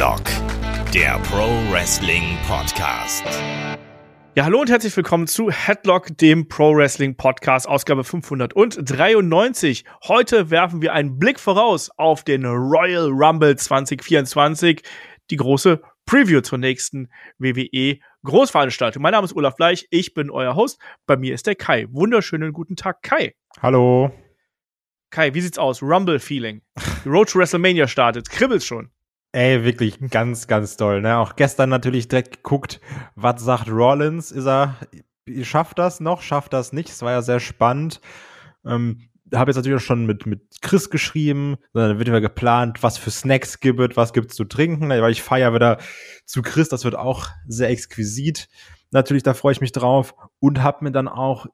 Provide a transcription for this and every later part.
Headlock, der Pro Wrestling Podcast. Ja, hallo und herzlich willkommen zu Headlock, dem Pro Wrestling Podcast, Ausgabe 593. Heute werfen wir einen Blick voraus auf den Royal Rumble 2024, die große Preview zur nächsten WWE Großveranstaltung. Mein Name ist Olaf Bleich, ich bin euer Host. Bei mir ist der Kai. Wunderschönen guten Tag, Kai. Hallo. Kai, wie sieht's aus? Rumble-Feeling. Die Road to WrestleMania startet. Kribbelt's schon. Ey, wirklich ganz, ganz toll. Ne? Auch gestern natürlich direkt geguckt, was sagt Rollins? Ist er, schafft das noch? Schafft das nicht? Es war ja sehr spannend. Ähm, habe jetzt natürlich auch schon mit, mit Chris geschrieben. Dann wird wieder geplant, was für Snacks gibt, was gibt's zu trinken. Weil ich feiere wieder zu Chris. Das wird auch sehr exquisit. Natürlich, da freue ich mich drauf. Und habe mir dann auch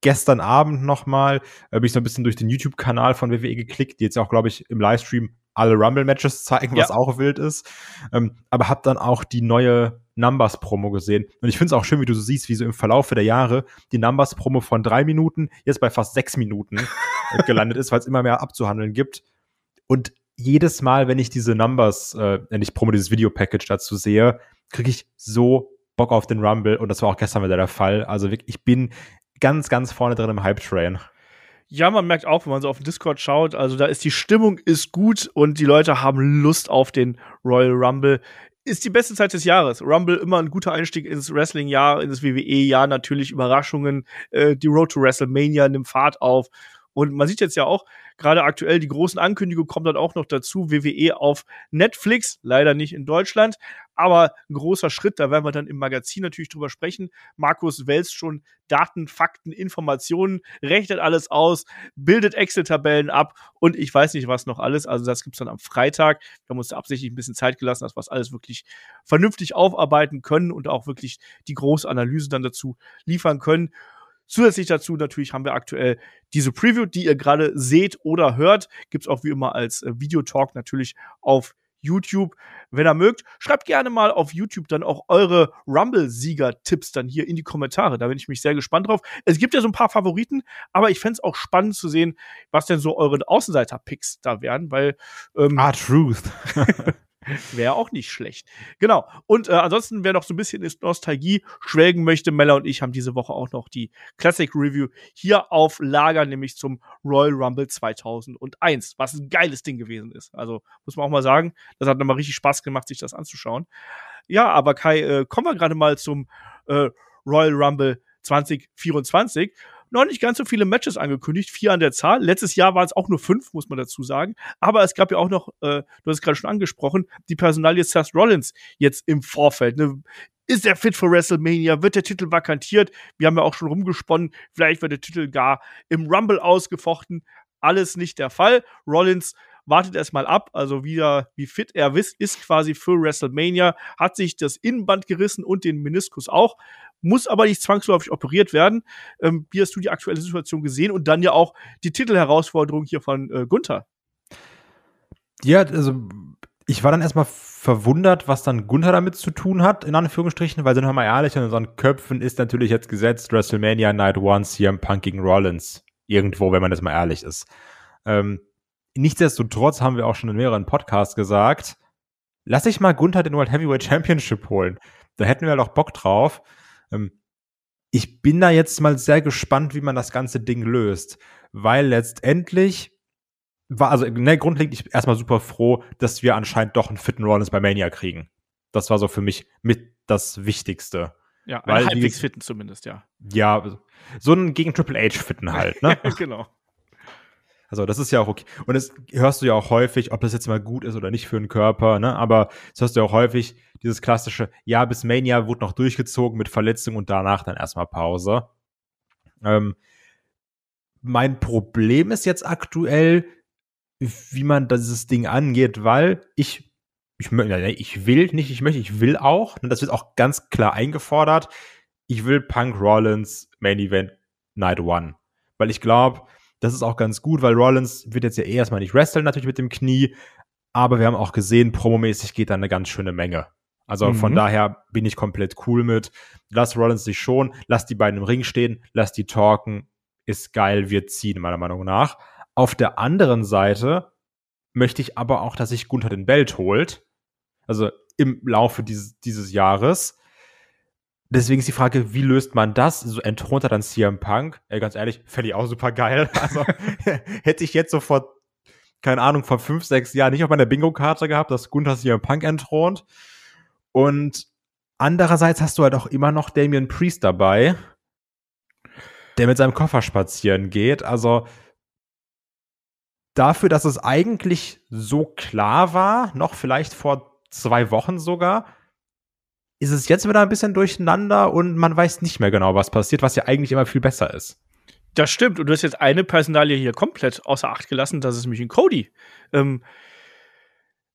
gestern Abend nochmal, äh, bin ich so ein bisschen durch den YouTube-Kanal von WWE geklickt, die jetzt auch, glaube ich, im Livestream alle Rumble-Matches zeigen, was ja. auch wild ist. Ähm, aber hab dann auch die neue Numbers-Promo gesehen. Und ich finde es auch schön, wie du so siehst, wie so im Verlauf der Jahre die Numbers-Promo von drei Minuten jetzt bei fast sechs Minuten gelandet ist, weil es immer mehr abzuhandeln gibt. Und jedes Mal, wenn ich diese Numbers, äh, nicht Promo, dieses Video-Package dazu sehe, kriege ich so Bock auf den Rumble und das war auch gestern wieder der Fall. Also wirklich, ich bin ganz, ganz vorne drin im Hype-Train. Ja, man merkt auch, wenn man so auf den Discord schaut, also da ist die Stimmung ist gut und die Leute haben Lust auf den Royal Rumble. Ist die beste Zeit des Jahres. Rumble immer ein guter Einstieg ins Wrestling-Jahr, ins WWE-Jahr, natürlich Überraschungen. Äh, die Road to WrestleMania nimmt Fahrt auf. Und man sieht jetzt ja auch, gerade aktuell die großen Ankündigungen kommen dann auch noch dazu. WWE auf Netflix, leider nicht in Deutschland, aber ein großer Schritt. Da werden wir dann im Magazin natürlich drüber sprechen. Markus wälzt schon Daten, Fakten, Informationen, rechnet alles aus, bildet Excel-Tabellen ab und ich weiß nicht was noch alles. Also das gibt's dann am Freitag. Wir haben uns da absichtlich ein bisschen Zeit gelassen, dass wir alles wirklich vernünftig aufarbeiten können und auch wirklich die große Analyse dann dazu liefern können. Zusätzlich dazu natürlich haben wir aktuell diese Preview, die ihr gerade seht oder hört. Gibt's auch wie immer als äh, Videotalk natürlich auf YouTube. Wenn ihr mögt, schreibt gerne mal auf YouTube dann auch eure Rumble-Sieger-Tipps dann hier in die Kommentare. Da bin ich mich sehr gespannt drauf. Es gibt ja so ein paar Favoriten, aber ich fände es auch spannend zu sehen, was denn so eure Außenseiter-Picks da wären, weil. Ähm, ah, Truth. Wäre auch nicht schlecht. Genau. Und äh, ansonsten, wer noch so ein bisschen in Nostalgie schwelgen möchte, Mella und ich haben diese Woche auch noch die Classic Review hier auf Lager, nämlich zum Royal Rumble 2001, was ein geiles Ding gewesen ist. Also muss man auch mal sagen, das hat nochmal richtig Spaß gemacht, sich das anzuschauen. Ja, aber Kai, äh, kommen wir gerade mal zum äh, Royal Rumble 2024 noch nicht ganz so viele Matches angekündigt, vier an der Zahl. Letztes Jahr waren es auch nur fünf, muss man dazu sagen. Aber es gab ja auch noch, äh, du hast es gerade schon angesprochen, die Personalie Seth Rollins jetzt im Vorfeld. Ne? Ist er fit für WrestleMania? Wird der Titel vakantiert? Wir haben ja auch schon rumgesponnen, vielleicht wird der Titel gar im Rumble ausgefochten. Alles nicht der Fall. Rollins wartet erstmal ab, also wieder, wie fit er ist, ist quasi für WrestleMania, hat sich das Innenband gerissen und den Meniskus auch, muss aber nicht zwangsläufig operiert werden. Ähm, wie hast du die aktuelle Situation gesehen und dann ja auch die Titelherausforderung hier von äh, Gunther? Ja, also ich war dann erstmal verwundert, was dann Gunther damit zu tun hat, in Anführungsstrichen, weil sind wir mal ehrlich, in unseren Köpfen ist natürlich jetzt gesetzt WrestleMania Night One CM Punk gegen Rollins. Irgendwo, wenn man das mal ehrlich ist. Ähm, nichtsdestotrotz haben wir auch schon in mehreren Podcasts gesagt, lass ich mal Gunther den World Heavyweight Championship holen. Da hätten wir doch Bock drauf. Ähm, ich bin da jetzt mal sehr gespannt, wie man das ganze Ding löst, weil letztendlich war, also ne, grundlegend ich erstmal super froh, dass wir anscheinend doch einen fitten Rollins bei Mania kriegen. Das war so für mich mit das Wichtigste. Ja, weil halbwegs fitten zumindest, ja. Ja, so einen gegen Triple H fitten halt, ne? genau. Also das ist ja auch okay. Und das hörst du ja auch häufig, ob das jetzt mal gut ist oder nicht für den Körper, ne? Aber das hörst du ja auch häufig, dieses klassische, ja, bis Mania wurde noch durchgezogen mit Verletzung und danach dann erstmal Pause. Ähm, mein Problem ist jetzt aktuell, wie man dieses Ding angeht, weil ich, ich, ich will nicht, ich möchte, ich will auch, und das wird auch ganz klar eingefordert, ich will Punk Rollins Main Event Night One. Weil ich glaube, das ist auch ganz gut, weil Rollins wird jetzt ja eh erstmal nicht wresteln, natürlich mit dem Knie. Aber wir haben auch gesehen, promomäßig geht da eine ganz schöne Menge. Also mhm. von daher bin ich komplett cool mit. Lass Rollins sich schon, lass die beiden im Ring stehen, lass die talken. Ist geil, wir ziehen, meiner Meinung nach. Auf der anderen Seite möchte ich aber auch, dass sich Gunther den Belt holt. Also im Laufe dieses, dieses Jahres. Deswegen ist die Frage, wie löst man das? So entthront er dann CM Punk? Ey, ganz ehrlich, fände ich auch super geil. Also hätte ich jetzt so vor, keine Ahnung, vor fünf, sechs Jahren nicht auf meiner Bingo-Karte gehabt, dass Gunther CM Punk entthront. Und andererseits hast du halt auch immer noch Damian Priest dabei, der mit seinem Koffer spazieren geht. Also dafür, dass es eigentlich so klar war, noch vielleicht vor zwei Wochen sogar, ist es jetzt wieder ein bisschen durcheinander und man weiß nicht mehr genau, was passiert, was ja eigentlich immer viel besser ist. Das stimmt. Und du hast jetzt eine Personalie hier komplett außer Acht gelassen, das ist nämlich ein Cody. Ähm,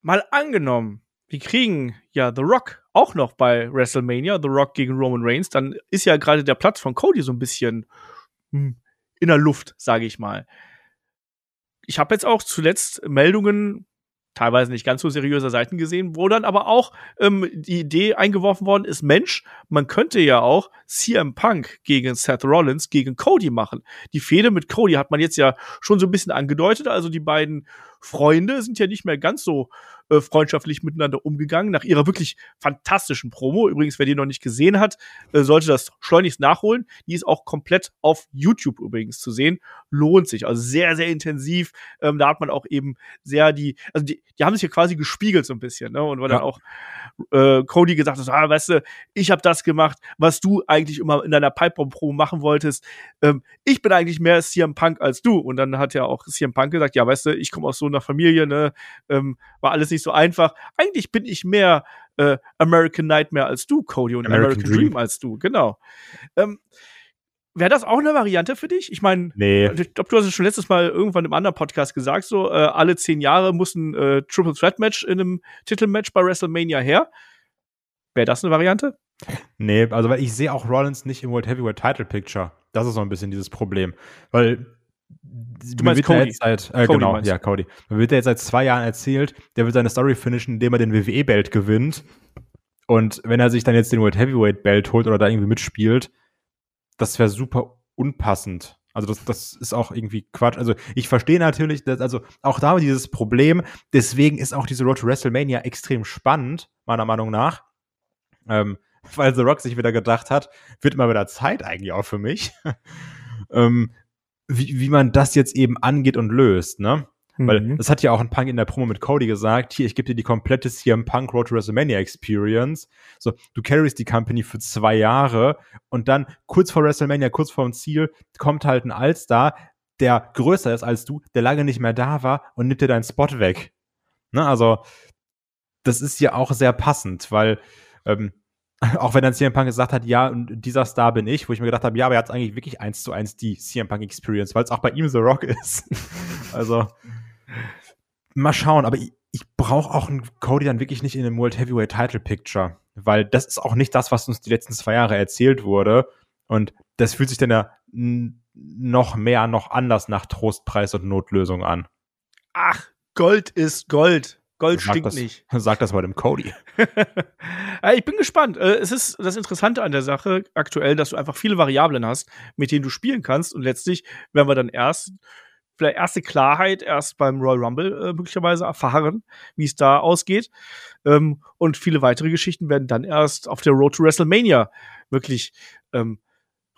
mal angenommen, wir kriegen ja The Rock auch noch bei WrestleMania, The Rock gegen Roman Reigns, dann ist ja gerade der Platz von Cody so ein bisschen hm, in der Luft, sage ich mal. Ich habe jetzt auch zuletzt Meldungen teilweise nicht ganz so seriöser Seiten gesehen, wo dann aber auch ähm, die Idee eingeworfen worden ist, Mensch, man könnte ja auch CM Punk gegen Seth Rollins gegen Cody machen. Die Fehde mit Cody hat man jetzt ja schon so ein bisschen angedeutet, also die beiden Freunde sind ja nicht mehr ganz so äh, freundschaftlich miteinander umgegangen, nach ihrer wirklich fantastischen Promo. Übrigens, wer die noch nicht gesehen hat, äh, sollte das schleunigst nachholen. Die ist auch komplett auf YouTube übrigens zu sehen. Lohnt sich. Also sehr, sehr intensiv. Ähm, da hat man auch eben sehr die, also die, die haben sich ja quasi gespiegelt so ein bisschen, ne? Und weil ja. dann auch äh, Cody gesagt hat, ah, weißt du, ich habe das gemacht, was du eigentlich immer in deiner Pipebomb-Promo machen wolltest. Ähm, ich bin eigentlich mehr CM Punk als du. Und dann hat ja auch CM Punk gesagt, ja, weißt du, ich komme aus so einer Familie, ne? Ähm, war alles nicht so einfach. Eigentlich bin ich mehr äh, American Nightmare als du, Cody, und American, American Dream. Dream. als du, genau. Ähm, Wäre das auch eine Variante für dich? Ich meine, nee. ich glaube, du hast es schon letztes Mal irgendwann im anderen Podcast gesagt, so äh, alle zehn Jahre muss ein äh, Triple Threat Match in einem Titelmatch bei WrestleMania her. Wäre das eine Variante? Nee, also weil ich sehe auch Rollins nicht im World Heavyweight Title Picture. Das ist so ein bisschen dieses Problem. Weil Du meinst Cody? Ja seit, äh, Cody genau, ja, Cody. Man wird ja jetzt seit zwei Jahren erzählt, der wird seine Story finishen, indem er den WWE-Belt gewinnt. Und wenn er sich dann jetzt den World Heavyweight-Belt holt oder da irgendwie mitspielt, das wäre super unpassend. Also das, das ist auch irgendwie Quatsch. Also ich verstehe natürlich, dass, also auch da dieses Problem, deswegen ist auch diese Road to WrestleMania extrem spannend, meiner Meinung nach. Ähm, weil The Rock sich wieder gedacht hat, wird mal wieder Zeit eigentlich auch für mich. ähm, wie, wie man das jetzt eben angeht und löst, ne? Mhm. Weil das hat ja auch ein Punk in der Promo mit Cody gesagt, hier, ich gebe dir die komplette CM Punk Road to WrestleMania Experience. So, du carryst die Company für zwei Jahre und dann kurz vor WrestleMania, kurz vor dem Ziel, kommt halt ein Allstar, der größer ist als du, der lange nicht mehr da war und nimmt dir deinen Spot weg. Ne, also, das ist ja auch sehr passend, weil ähm, auch wenn dann CM Punk gesagt hat, ja, und dieser Star bin ich, wo ich mir gedacht habe, ja, aber er hat eigentlich wirklich eins zu eins die CM Punk Experience, weil es auch bei ihm The Rock ist. also mal schauen, aber ich, ich brauche auch einen Cody dann wirklich nicht in einem World Heavyweight Title Picture, weil das ist auch nicht das, was uns die letzten zwei Jahre erzählt wurde und das fühlt sich dann ja noch mehr, noch anders nach Trostpreis und Notlösung an. Ach, Gold ist Gold. Gold sag stinkt das, nicht. Sag das mal dem Cody. ich bin gespannt. Äh, es ist das Interessante an der Sache aktuell, dass du einfach viele Variablen hast, mit denen du spielen kannst. Und letztlich werden wir dann erst vielleicht erste Klarheit erst beim Royal Rumble äh, möglicherweise erfahren, wie es da ausgeht. Ähm, und viele weitere Geschichten werden dann erst auf der Road to WrestleMania wirklich ähm,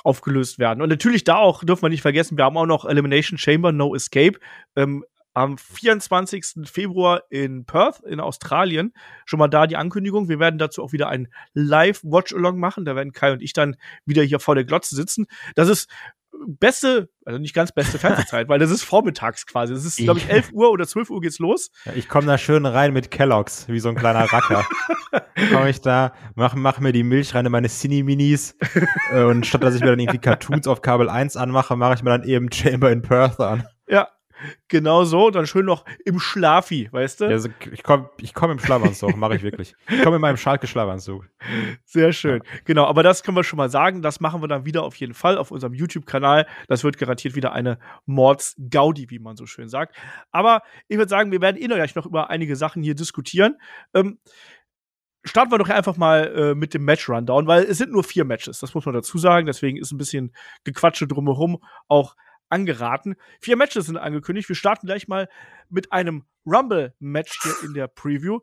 aufgelöst werden. Und natürlich da auch, dürfen wir nicht vergessen, wir haben auch noch Elimination Chamber, No Escape. Ähm, am 24. Februar in Perth in Australien. Schon mal da die Ankündigung. Wir werden dazu auch wieder ein Live-Watch-Along machen. Da werden Kai und ich dann wieder hier vor der Glotze sitzen. Das ist beste, also nicht ganz beste Fernsehzeit, weil das ist vormittags quasi. Das ist, glaube ich, 11 Uhr oder 12 Uhr geht's los. Ja, ich komme da schön rein mit Kelloggs, wie so ein kleiner Racker. komme ich da, mach, mach mir die Milch rein in meine Cine-Minis äh, und statt dass ich mir dann irgendwie Cartoons auf Kabel 1 anmache, mache ich mir dann eben Chamber in Perth an. Ja, Genau so, dann schön noch im Schlafi, weißt du? Ja, also ich komme ich komm im Schlafanzug, mache ich wirklich. Ich komme in meinem Schalke Schlafanzug. Sehr schön. Genau, aber das können wir schon mal sagen. Das machen wir dann wieder auf jeden Fall auf unserem YouTube-Kanal. Das wird garantiert wieder eine Mords-Gaudi, wie man so schön sagt. Aber ich würde sagen, wir werden eh gleich noch über einige Sachen hier diskutieren. Ähm, starten wir doch einfach mal äh, mit dem Match-Rundown, weil es sind nur vier Matches, das muss man dazu sagen. Deswegen ist ein bisschen Gequatsche drumherum auch angeraten. Vier Matches sind angekündigt. Wir starten gleich mal mit einem Rumble-Match hier in der Preview.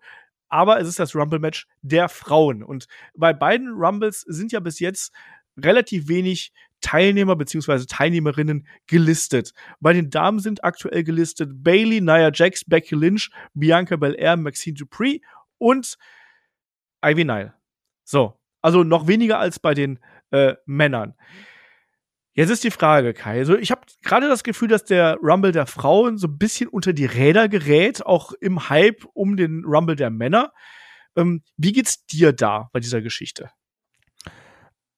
aber es ist das Rumble-Match der Frauen. Und bei beiden Rumbles sind ja bis jetzt relativ wenig Teilnehmer bzw. Teilnehmerinnen gelistet. Bei den Damen sind aktuell gelistet Bailey, Nia Jax, Becky Lynch, Bianca Belair, Maxine Dupree und Ivy Nile. So, also noch weniger als bei den äh, Männern. Jetzt ist die Frage, Kai. Also ich habe gerade das Gefühl, dass der Rumble der Frauen so ein bisschen unter die Räder gerät, auch im Hype um den Rumble der Männer. Ähm, wie geht's dir da bei dieser Geschichte?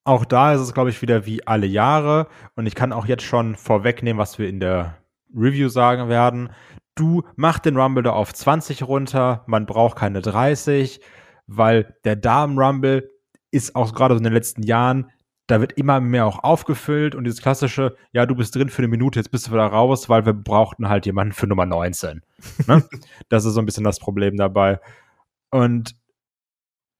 Auch da ist es, glaube ich, wieder wie alle Jahre. Und ich kann auch jetzt schon vorwegnehmen, was wir in der Review sagen werden. Du mach den Rumble da auf 20 runter. Man braucht keine 30, weil der Damen-Rumble ist auch gerade so in den letzten Jahren, da wird immer mehr auch aufgefüllt und dieses klassische, ja, du bist drin für eine Minute, jetzt bist du wieder raus, weil wir brauchten halt jemanden für Nummer 19. ne? Das ist so ein bisschen das Problem dabei. Und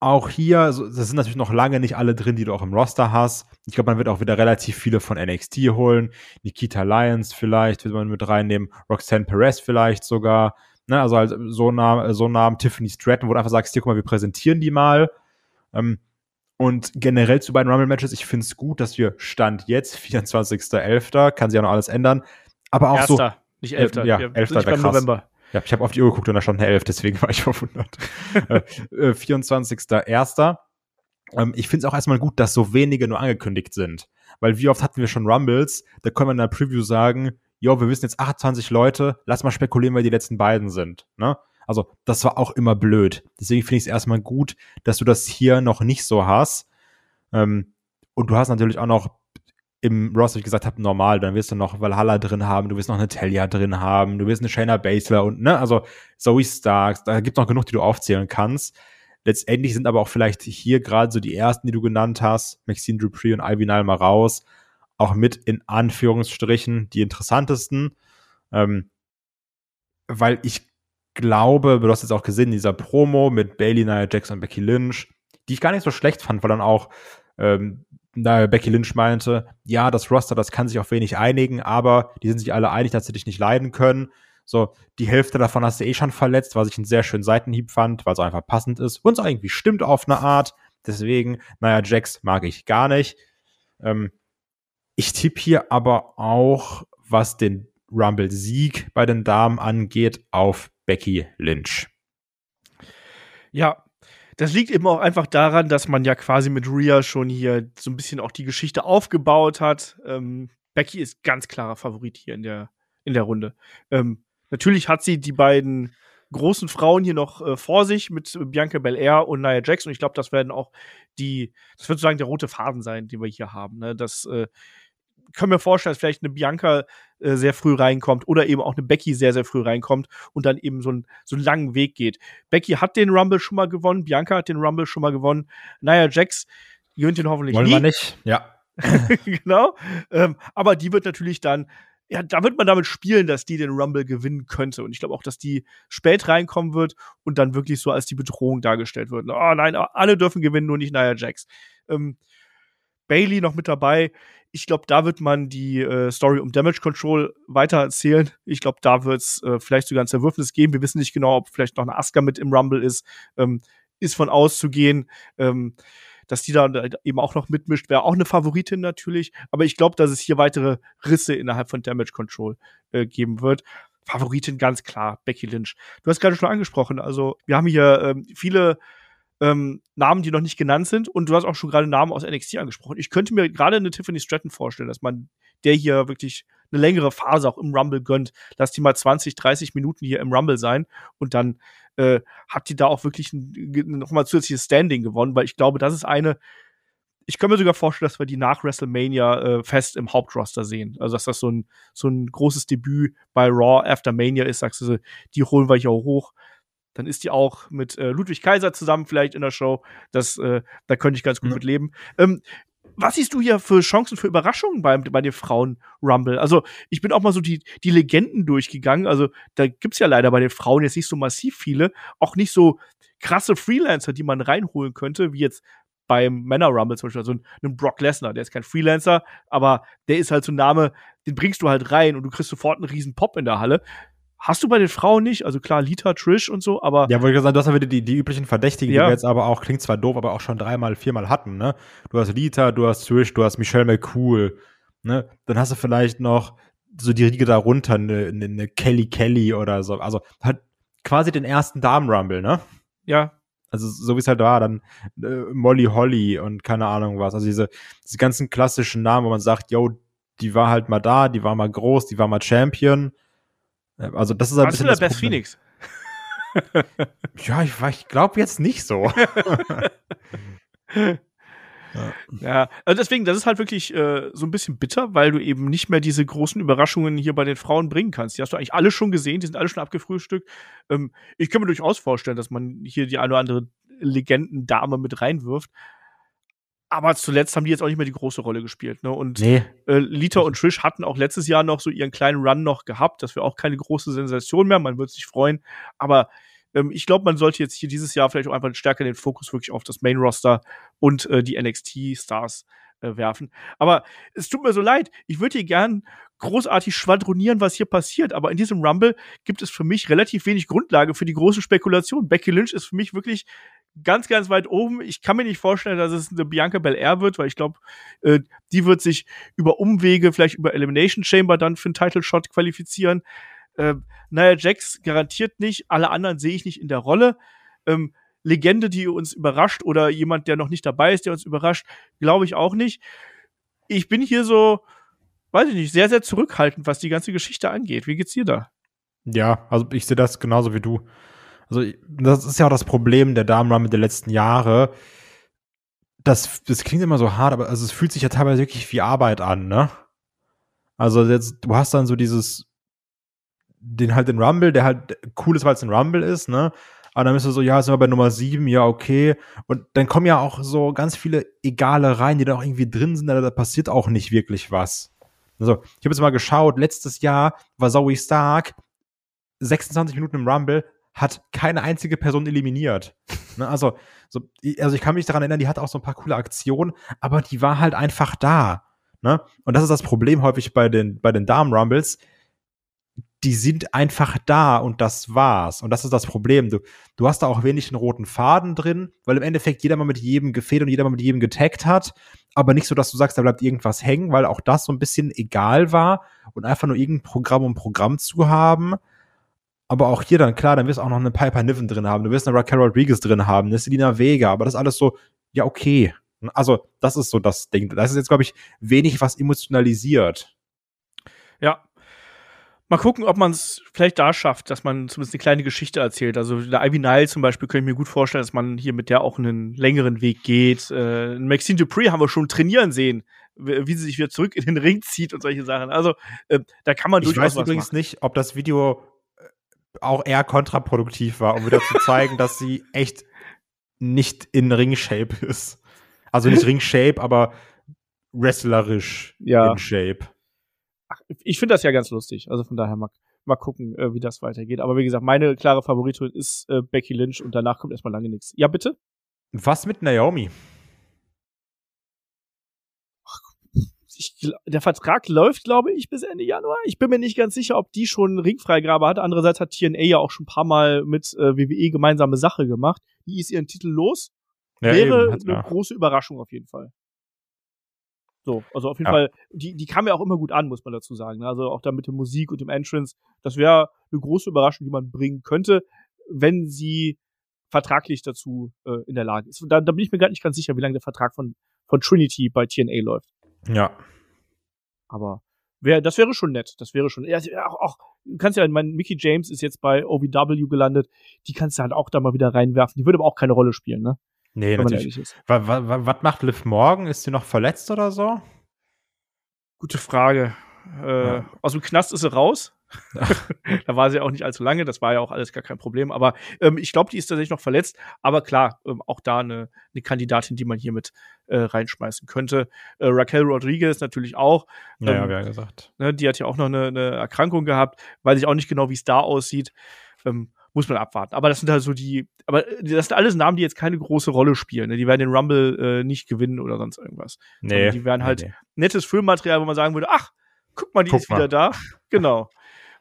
auch hier, das sind natürlich noch lange nicht alle drin, die du auch im Roster hast. Ich glaube, man wird auch wieder relativ viele von NXT holen. Nikita Lyons vielleicht wird man mit reinnehmen. Roxanne Perez vielleicht sogar. Ne, also halt so Namen, so Namen Tiffany Stratton, wo du einfach sagst, hier, guck mal, wir präsentieren die mal. Ähm, und generell zu beiden Rumble-Matches, ich finde es gut, dass wir Stand jetzt, 24.11., kann sich auch noch alles ändern. Aber auch Erster, so. nicht 11. Äh, ja, 11. Nicht beim krass. November. Ja, ich habe auf die Uhr geguckt und da stand eine 11, deswegen war ich verwundert. äh, 24.01. Ähm, ich finde es auch erstmal gut, dass so wenige nur angekündigt sind. Weil wie oft hatten wir schon Rumbles, da können wir in der Preview sagen, jo, wir wissen jetzt 28 Leute, lass mal spekulieren, wer die letzten beiden sind. Ne? Also, das war auch immer blöd. Deswegen finde ich es erstmal gut, dass du das hier noch nicht so hast. Ähm, und du hast natürlich auch noch im Roster, wie ich gesagt habe, normal, dann wirst du noch Valhalla drin haben, du wirst noch eine Talia drin haben, du wirst eine Shayna Baszler und, ne, also Zoe Starks, da gibt es noch genug, die du aufzählen kannst. Letztendlich sind aber auch vielleicht hier gerade so die ersten, die du genannt hast, Maxine Dupree und Ivy Nile mal raus, auch mit in Anführungsstrichen die interessantesten, ähm, weil ich glaube, du hast jetzt auch gesehen, dieser Promo mit Bailey, Nia Jax und Becky Lynch, die ich gar nicht so schlecht fand, weil dann auch ähm, da Becky Lynch meinte, ja, das Roster, das kann sich auf wenig einigen, aber die sind sich alle einig, dass sie dich nicht leiden können. So, die Hälfte davon hast du eh schon verletzt, was ich einen sehr schönen Seitenhieb fand, weil es einfach passend ist und es irgendwie stimmt auf eine Art. Deswegen, naja, Jax mag ich gar nicht. Ähm, ich tippe hier aber auch, was den Rumble-Sieg bei den Damen angeht, auf Becky Lynch. Ja, das liegt eben auch einfach daran, dass man ja quasi mit Rhea schon hier so ein bisschen auch die Geschichte aufgebaut hat. Ähm, Becky ist ganz klarer Favorit hier in der, in der Runde. Ähm, natürlich hat sie die beiden großen Frauen hier noch äh, vor sich mit Bianca Belair und Nia Jax. Und ich glaube, das werden auch die, das wird sozusagen der rote Faden sein, den wir hier haben. Ne? Das äh, können wir vorstellen, dass vielleicht eine Bianca äh, sehr früh reinkommt oder eben auch eine Becky sehr, sehr früh reinkommt und dann eben so, ein, so einen langen Weg geht. Becky hat den Rumble schon mal gewonnen, Bianca hat den Rumble schon mal gewonnen, Nia Jax gewinnt ihn hoffentlich Wollen nie. wir nicht? Ja. genau. Ähm, aber die wird natürlich dann, ja, da wird man damit spielen, dass die den Rumble gewinnen könnte. Und ich glaube auch, dass die spät reinkommen wird und dann wirklich so als die Bedrohung dargestellt wird. Oh nein, alle dürfen gewinnen, nur nicht Nia Jax. Ähm, Bailey noch mit dabei. Ich glaube, da wird man die äh, Story um Damage Control weiter erzählen. Ich glaube, da wird es äh, vielleicht sogar ein Zerwürfnis geben. Wir wissen nicht genau, ob vielleicht noch eine Asuka mit im Rumble ist. Ähm, ist von auszugehen. Ähm, dass die da eben auch noch mitmischt, wäre auch eine Favoritin natürlich. Aber ich glaube, dass es hier weitere Risse innerhalb von Damage Control äh, geben wird. Favoritin ganz klar, Becky Lynch. Du hast gerade schon angesprochen, also wir haben hier ähm, viele ähm, Namen, die noch nicht genannt sind. Und du hast auch schon gerade Namen aus NXT angesprochen. Ich könnte mir gerade eine Tiffany Stratton vorstellen, dass man der hier wirklich eine längere Phase auch im Rumble gönnt. Lass die mal 20, 30 Minuten hier im Rumble sein und dann äh, hat die da auch wirklich nochmal zusätzliches Standing gewonnen, weil ich glaube, das ist eine, ich kann mir sogar vorstellen, dass wir die nach WrestleMania äh, fest im Hauptroster sehen. Also, dass das so ein, so ein großes Debüt bei Raw After Mania ist, sagst du, die holen wir hier hoch. Dann ist die auch mit äh, Ludwig Kaiser zusammen vielleicht in der Show. Das, äh, da könnte ich ganz gut Ja. mit leben. Ähm, was siehst du hier für Chancen für Überraschungen beim, bei den Frauen Rumble? Also, ich bin auch mal so die, die Legenden durchgegangen. Also, da gibt's ja leider bei den Frauen jetzt nicht so massiv viele. Auch nicht so krasse Freelancer, die man reinholen könnte, wie jetzt beim Männer Rumble zum Beispiel. Also ein, ein Brock Lesnar, der ist kein Freelancer, aber der ist halt so ein Name, den bringst du halt rein und du kriegst sofort einen riesen Pop in der Halle. Hast du bei den Frauen nicht. Also klar, Lita, Trish und so, aber. Ja, wollte ich sagen, du hast ja wieder die, die üblichen Verdächtigen, Ja. die wir jetzt aber auch, klingt zwar doof, aber auch schon dreimal, viermal hatten, ne? Du hast Lita, du hast Trish, du hast Michelle McCool, ne? Dann hast du vielleicht noch so die Riege darunter, eine, eine, eine Kelly Kelly oder so. Also halt quasi den ersten Damen-Rumble, ne? ja, Also so wie es halt war, dann äh, Molly Holly und keine Ahnung was. Also diese, diese ganzen klassischen Namen, wo man sagt, yo, die war halt mal da, die war mal groß, die war mal Champion. Äh, Also das ist ein was ist bisschen der Beth Problem. Phoenix? Ja, ich, ich glaube jetzt nicht so. Ja, also deswegen, das ist halt wirklich äh, so ein bisschen bitter, weil du eben nicht mehr diese großen Überraschungen hier bei den Frauen bringen kannst. Die hast du eigentlich alle schon gesehen, die sind alle schon abgefrühstückt. Ähm, ich kann mir durchaus vorstellen, dass man hier die eine oder andere Legendendame mit reinwirft. Aber zuletzt haben die jetzt auch nicht mehr die große Rolle gespielt. Ne? Und nee. äh, Lita und Trish hatten auch letztes Jahr noch so ihren kleinen Run noch gehabt. Das wäre auch keine große Sensation mehr. Man würde sich freuen. Aber ähm, ich glaube, man sollte jetzt hier dieses Jahr vielleicht auch einfach stärker den Fokus wirklich auf das Main Roster und äh, die NXT-Stars äh, werfen. Aber es tut mir so leid. Ich würde hier gern großartig schwadronieren, was hier passiert. Aber in diesem Rumble gibt es für mich relativ wenig Grundlage für die große Spekulation. Becky Lynch ist für mich wirklich ganz, ganz weit oben. Ich kann mir nicht vorstellen, dass es eine Bianca Belair wird, weil ich glaube, äh, die wird sich über Umwege, vielleicht über Elimination Chamber dann für einen Title Shot qualifizieren. Äh, Nia Jax garantiert nicht. Alle anderen sehe ich nicht in der Rolle. Ähm, Legende, die uns überrascht oder jemand, der noch nicht dabei ist, der uns überrascht, glaube ich auch nicht. Ich bin hier so, weiß ich nicht, sehr, sehr zurückhaltend, was die ganze Geschichte angeht. Wie geht's dir da? Ja, also ich sehe das genauso wie du. Also das ist ja auch das Problem der Damen der letzten Jahre. Das, das klingt immer so hart, aber also es fühlt sich ja teilweise wirklich wie Arbeit an, ne? Also jetzt, du hast dann so dieses, den halt den Rumble, der halt cool ist, weil es ein Rumble ist, ne? Aber dann bist du so, ja, sind wir bei Nummer sieben, ja, okay. Und dann kommen ja auch so ganz viele Egale rein, die da auch irgendwie drin sind, da, da passiert auch nicht wirklich was. Also, ich habe jetzt mal geschaut, letztes Jahr war Zoe Stark 26 Minuten im Rumble, hat keine einzige Person eliminiert. Ne, also, so, also ich kann mich daran erinnern, die hat auch so ein paar coole Aktionen, aber die war halt einfach da. Ne? Und das ist das Problem häufig bei den, bei den Damen-Rumbles. Die sind einfach da und das war's. Und das ist das Problem. Du, du hast da auch wenig einen roten Faden drin, weil im Endeffekt jeder mal mit jedem gefehlt und jeder mal mit jedem getaggt hat. Aber nicht so, dass du sagst, da bleibt irgendwas hängen, weil auch das so ein bisschen egal war und einfach nur irgendein Programm, um Programm zu haben. Aber auch hier dann, klar, dann wirst du auch noch eine Piper Niven drin haben, du wirst eine Raquel Rodriguez drin haben, eine Selina Vega, aber das ist alles so, ja, okay. Also, das ist so das Ding. Das ist jetzt, glaube ich, wenig was emotionalisiert. Ja. Mal gucken, ob man es vielleicht da schafft, dass man zumindest eine kleine Geschichte erzählt. Also der Ivy Nile zum Beispiel könnte ich mir gut vorstellen, dass man hier mit der auch einen längeren Weg geht. Äh, Maxine Dupree haben wir schon trainieren sehen, wie sie sich wieder zurück in den Ring zieht und solche Sachen. Also äh, da kann man Ich durchaus weiß was übrigens machen. nicht, ob das Video auch eher kontraproduktiv war, um wieder zu zeigen, dass sie echt nicht in Ring-Shape ist. Also nicht Ring-Shape, aber wrestlerisch Ja. in Shape. Ich finde das ja ganz lustig. Also von daher mal, mal gucken, äh, wie das weitergeht. Aber wie gesagt, meine klare Favoritin ist äh, Becky Lynch und danach kommt erstmal lange nichts. Ja, bitte? Was mit Naomi? Ich, der Vertrag läuft, glaube ich, bis Ende Januar. Ich bin mir nicht ganz sicher, ob die schon Ringfreigabe hat. Andererseits hat TNA ja auch schon ein paar Mal mit äh, WWE gemeinsame Sache gemacht. Die ist ihren Titel los. Ja, Wäre eben, eine ja. große Überraschung auf jeden Fall. So, also auf jeden Ja. Fall, die, die kam ja auch immer gut an, muss man dazu sagen. ne? Also auch da mit der Musik und dem Entrance. Das wäre eine große Überraschung, die man bringen könnte, wenn sie vertraglich dazu äh, in der Lage ist. Da, da bin ich mir gar nicht ganz sicher, wie lange der Vertrag von, von Trinity bei TNA läuft. Ja. Aber wär, das wäre schon nett. Das wäre schon. Ja, auch, auch, du kannst ja, mein Mickey James ist jetzt bei OVW gelandet. Die kannst du halt auch da mal wieder reinwerfen. Die würde aber auch keine Rolle spielen, ne? Nee, Wenn natürlich. Was, was, was macht Liv Morgan? Ist sie noch verletzt oder so? Gute Frage. Äh, Ja. Aus dem Knast ist sie raus. da war sie auch nicht allzu lange. Das war ja auch alles gar kein Problem. Aber ähm, ich glaube, die ist tatsächlich noch verletzt. Aber klar, ähm, auch da eine, eine Kandidatin, die man hier mit äh, reinschmeißen könnte. Äh, Raquel Rodriguez natürlich auch. Ja, Ähm, ja, gesagt. Ne, die hat ja auch noch eine, eine Erkrankung gehabt, weiß ich auch nicht genau, wie es da aussieht. Ähm, muss man abwarten. Aber das sind halt so die, aber äh, das sind alles Namen, die jetzt keine große Rolle spielen. Ne? Die werden den Rumble äh, nicht gewinnen oder sonst irgendwas. Nee. die werden halt- nee. Nettes Filmmaterial, wo man sagen würde, ach, guck mal, die Guck ist mal. wieder da. Genau.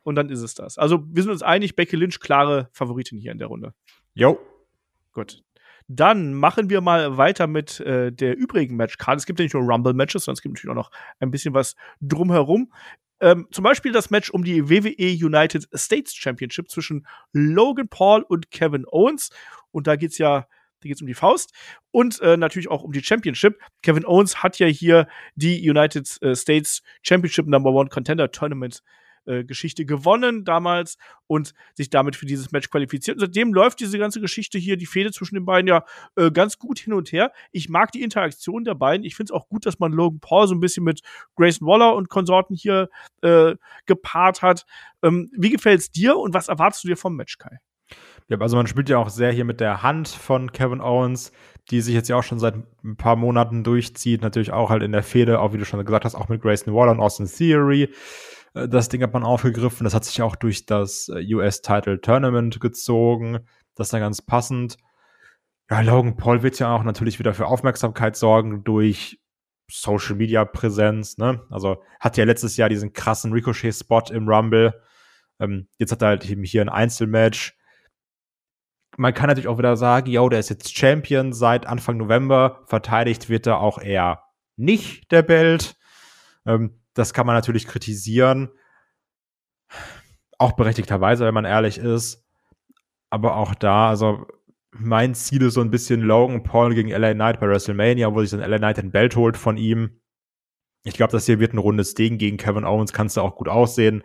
Und dann ist es das. Also wir sind uns einig, Becky Lynch klare Favoritin hier in der Runde. Jo. Gut. Dann machen wir mal weiter mit äh, der übrigen Matchcard. Es gibt ja nicht nur Rumble-Matches, sondern es gibt natürlich auch noch ein bisschen was drumherum. Ähm, zum Beispiel das Match um die WWE United States Championship zwischen Logan Paul und Kevin Owens. Und da geht's ja da geht es um die Faust und äh, natürlich auch um die Championship. Kevin Owens hat ja hier die United äh, States Championship Number One Contender Tournament äh, Geschichte gewonnen damals und sich damit für dieses Match qualifiziert. Und seitdem läuft diese ganze Geschichte hier, die Fehde zwischen den beiden ja äh, ganz gut hin und her. Ich mag die Interaktion der beiden. Ich finde es auch gut, dass man Logan Paul so ein bisschen mit Grayson Waller und Konsorten hier äh, gepaart hat. Ähm, wie gefällt's dir und was erwartest du dir vom Match, Kai? Ja, also man spielt ja auch sehr hier mit der Hand von Kevin Owens, die sich jetzt ja auch schon seit ein paar Monaten durchzieht. Natürlich auch halt in der Fehde, auch wie du schon gesagt hast, auch mit Grayson Waller und Austin Theory. Äh, das Ding hat man aufgegriffen. Das hat sich auch durch das äh, US-Title Tournament gezogen. Das ist dann ganz passend. Ja, Logan Paul wird ja auch natürlich wieder für Aufmerksamkeit sorgen durch Social Media Präsenz, ne? Also hat ja letztes Jahr diesen krassen Ricochet-Spot im Rumble. Ähm, jetzt hat er halt eben hier ein Einzelmatch. Man kann natürlich auch wieder sagen, yo, der ist jetzt Champion seit Anfang November. Verteidigt wird er auch eher nicht, der Belt. Ähm, das kann man natürlich kritisieren. Auch berechtigterweise, wenn man ehrlich ist. Aber auch da, also mein Ziel ist so ein bisschen Logan Paul gegen LA Knight bei WrestleMania, wo sich dann LA Knight den Belt holt von ihm. Ich glaube, das hier wird ein rundes Ding gegen Kevin Owens, kannst du auch gut aussehen.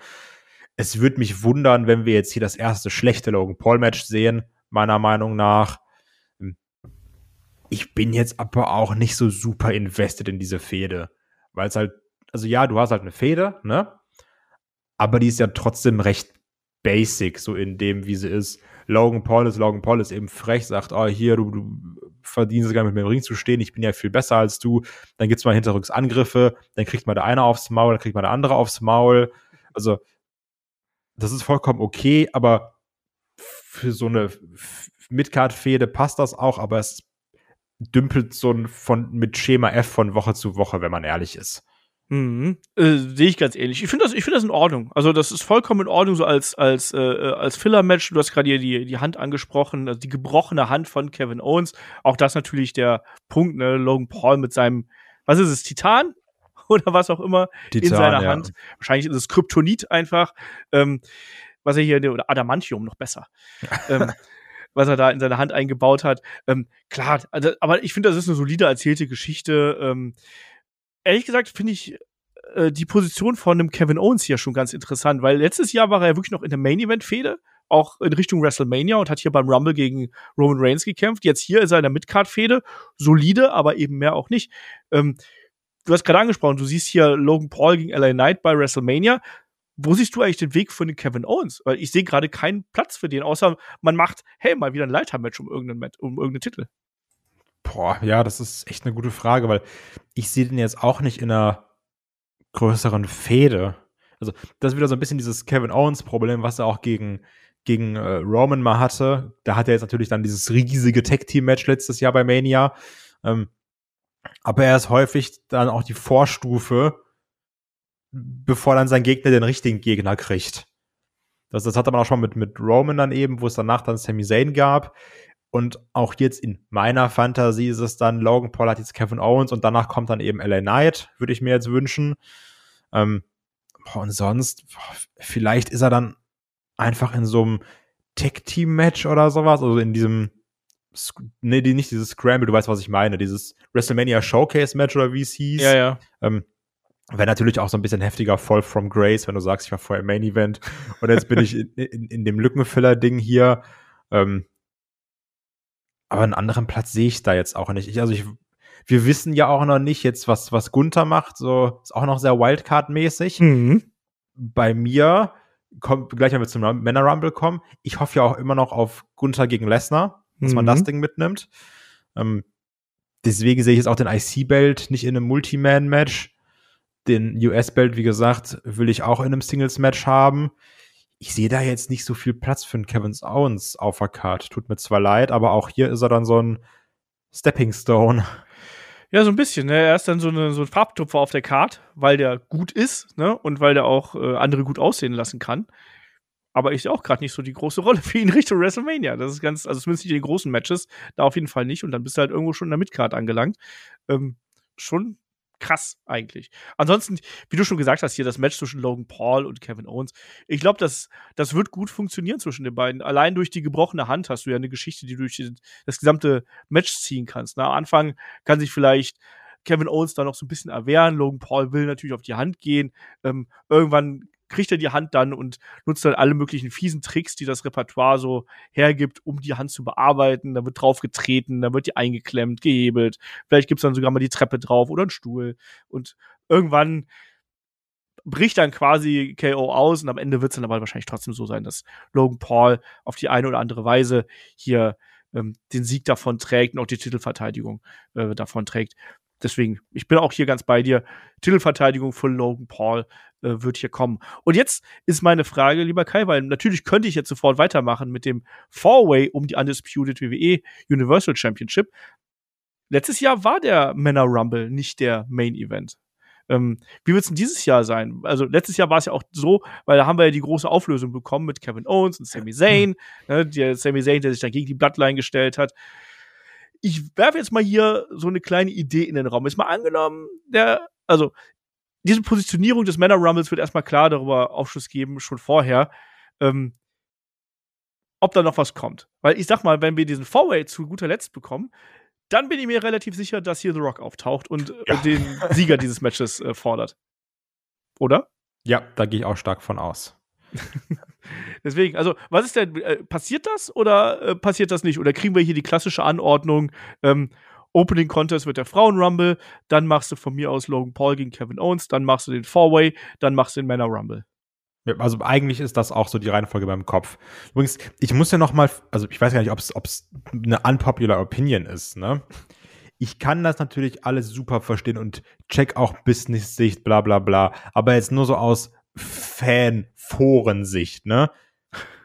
Es würde mich wundern, wenn wir jetzt hier das erste schlechte Logan Paul Match sehen, meiner Meinung nach. Ich bin jetzt aber auch nicht so super invested in diese Fehde, weil es halt also ja, du hast halt eine Feder, ne? Aber die ist ja trotzdem recht basic, so in dem, wie sie ist. Logan Paul ist, Logan Paul ist eben frech, sagt, oh, hier, du, du verdienst gar nicht mit mir im Ring zu stehen, ich bin ja viel besser als du. Dann gibt's mal Hinterrücksangriffe, dann kriegt mal der eine aufs Maul, dann kriegt mal der andere aufs Maul. Also, das ist vollkommen okay, aber für so eine Midcard-Fehde passt das auch, aber es dümpelt so von, mit Schema F von Woche zu Woche, wenn man ehrlich ist. Mhm. Äh, Sehe ich ganz ähnlich. Ich finde das, ich finde das in Ordnung. Also das ist vollkommen in Ordnung, so als als äh, äh als Filler-Match. Du hast gerade hier die die Hand angesprochen, also die gebrochene Hand von Kevin Owens. Auch das natürlich der Punkt. Ne? Logan Paul mit seinem, was ist es, Titan oder was auch immer Titan, in seiner ja. Hand. Wahrscheinlich ist es Kryptonit einfach. Ähm, was er hier oder Adamantium noch besser. ähm, was er da in seine Hand eingebaut hat. Ähm, klar, also, aber ich finde, das ist eine solide erzählte Geschichte. Ähm, ehrlich gesagt finde ich äh, die Position von einem Kevin Owens hier schon ganz interessant, weil letztes Jahr war er ja wirklich noch in der Main Event Fehde, auch in Richtung WrestleMania und hat hier beim Rumble gegen Roman Reigns gekämpft. Jetzt hier ist er in der Midcard Fehde, solide, aber eben mehr auch nicht. Ähm, du hast gerade angesprochen, du siehst hier Logan Paul gegen LA Knight bei WrestleMania. Wo siehst du eigentlich den Weg für den Kevin Owens? Weil ich sehe gerade keinen Platz für den, außer man macht, hey, mal wieder ein Leitermatch um irgendeinen, um irgendeinen Titel. Boah, ja, das ist echt eine gute Frage, weil ich sehe den jetzt auch nicht in einer größeren Fehde. Also, das ist wieder so ein bisschen dieses Kevin Owens-Problem, was er auch gegen, gegen äh, Roman mal hatte. Da hat er jetzt natürlich dann dieses riesige Tech-Team-Match letztes Jahr bei Mania. Ähm, aber er ist häufig dann auch die Vorstufe, bevor dann sein Gegner den richtigen Gegner kriegt. Das, das hatte man auch schon mit, mit Roman dann eben, wo es danach dann Sami Zayn gab. Und auch jetzt in meiner Fantasie ist es dann, Logan Paul hat jetzt Kevin Owens und danach kommt dann eben LA Knight, würde ich mir jetzt wünschen. Ähm, und sonst, vielleicht ist er dann einfach in so einem Tech-Team-Match oder sowas, also in diesem, nee, nicht dieses Scramble, du weißt, was ich meine, dieses WrestleMania Showcase-Match oder wie es hieß. Ja, ja. Ähm, Wäre natürlich auch so ein bisschen heftiger Fall from Grace, wenn du sagst, ich war vorher im Main Event und jetzt bin ich in, in, in dem Lückenfüller-Ding hier. Ähm, aber einen anderen Platz sehe ich da jetzt auch nicht. Ich, also ich, wir wissen ja auch noch nicht jetzt, was, was Gunther macht. So, ist auch noch sehr Wildcard-mäßig. Mhm. Bei mir, kommt, gleich wenn wir zum Männer Rumble kommen, ich hoffe ja auch immer noch auf Gunther gegen Lesnar, dass mhm. man das Ding mitnimmt. Ähm, deswegen sehe ich jetzt auch den IC-Belt nicht in einem Multi-Man-Match. Den US-Belt, wie gesagt, will ich auch in einem Singles-Match haben ich sehe da jetzt nicht so viel Platz für einen Kevin Owens auf der Card. Tut mir zwar leid, aber auch hier ist er dann so ein Stepping Stone. Ja, so ein bisschen. Ne? Er ist dann so, eine, so ein Farbtupfer auf der Karte, weil der gut ist ne? und weil der auch äh, andere gut aussehen lassen kann. Aber ich sehe auch gerade nicht so die große Rolle für ihn Richtung WrestleMania. Das ist ganz, also zumindest nicht in den großen Matches, da auf jeden Fall nicht. Und dann bist du halt irgendwo schon in der Midcard angelangt. Ähm, schon krass eigentlich. Ansonsten, wie du schon gesagt hast, hier das Match zwischen Logan Paul und Kevin Owens. Ich glaube, das, das wird gut funktionieren zwischen den beiden. Allein durch die gebrochene Hand hast du ja eine Geschichte, die du durch das gesamte Match ziehen kannst. Na, am Anfang kann sich vielleicht Kevin Owens da noch so ein bisschen erwehren. Logan Paul will natürlich auf die Hand gehen. Ähm, irgendwann kriegt er die Hand dann und nutzt dann alle möglichen fiesen Tricks, die das Repertoire so hergibt, um die Hand zu bearbeiten. Da wird drauf getreten, da wird die eingeklemmt, gehebelt. Vielleicht gibt's dann sogar mal die Treppe drauf oder einen Stuhl. Und irgendwann bricht dann quasi KO aus und am Ende wird's dann aber wahrscheinlich trotzdem so sein, dass Logan Paul auf die eine oder andere Weise hier ähm, den Sieg davon trägt und auch die Titelverteidigung äh, davon trägt. Deswegen, ich bin auch hier ganz bei dir. Titelverteidigung von Logan Paul äh, wird hier kommen. Und jetzt ist meine Frage, lieber Kai, weil natürlich könnte ich jetzt sofort weitermachen mit dem Four-Way um die Undisputed WWE Universal Championship. Letztes Jahr war der Männer Rumble nicht der Main Event. Ähm, wie wird es denn dieses Jahr sein? Also letztes Jahr war es ja auch so, weil da haben wir ja die große Auflösung bekommen mit Kevin Owens und Sami Zayn. Ne, der Sami Zayn, der sich dann gegen die Bloodline gestellt hat ich werfe jetzt mal hier so eine kleine Idee in den Raum. Ist mal angenommen, der, also diese Positionierung des Männer Rumbles wird erstmal klar darüber Aufschluss geben, schon vorher, ähm, ob da noch was kommt. Weil ich sag mal, wenn wir diesen Four-Way zu guter Letzt bekommen, dann bin ich mir relativ sicher, dass hier The Rock auftaucht und äh, ja. den Sieger dieses Matches äh, fordert. Oder? Ja, da gehe ich auch stark von aus. Deswegen, also, was ist denn, äh, passiert das oder äh, passiert das nicht? Oder kriegen wir hier die klassische Anordnung? Ähm, Opening Contest wird der Frauen Rumble, dann machst du von mir aus Logan Paul gegen Kevin Owens, dann machst du den Four-Way, dann machst du den Männer Rumble. Also eigentlich ist das auch so die Reihenfolge beim Kopf. Übrigens, ich muss ja noch mal, also ich weiß gar nicht, ob es eine unpopular Opinion ist, ne? Ich kann das natürlich alles super verstehen und check auch Business-Sicht, bla bla bla. Aber jetzt nur so aus Fan-Forensicht, ne?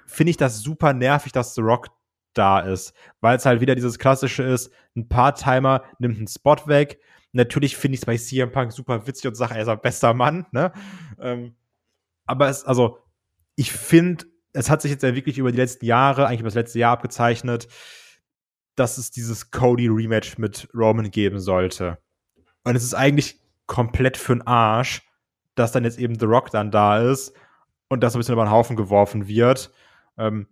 Finde ich das super nervig, dass The Rock da ist, weil es halt wieder dieses klassische ist, ein Part-Timer nimmt einen Spot weg. Natürlich finde ich es bei CM Punk super witzig und sage, er ist ein bester Mann, ne? Ähm, aber es, also, ich finde, es hat sich jetzt ja wirklich über die letzten Jahre, eigentlich über das letzte Jahr abgezeichnet, dass es dieses Cody-Rematch mit Roman geben sollte. Und es ist eigentlich komplett für'n Arsch, dass dann jetzt eben The Rock dann da ist und das ein bisschen über den Haufen geworfen wird. Ähm,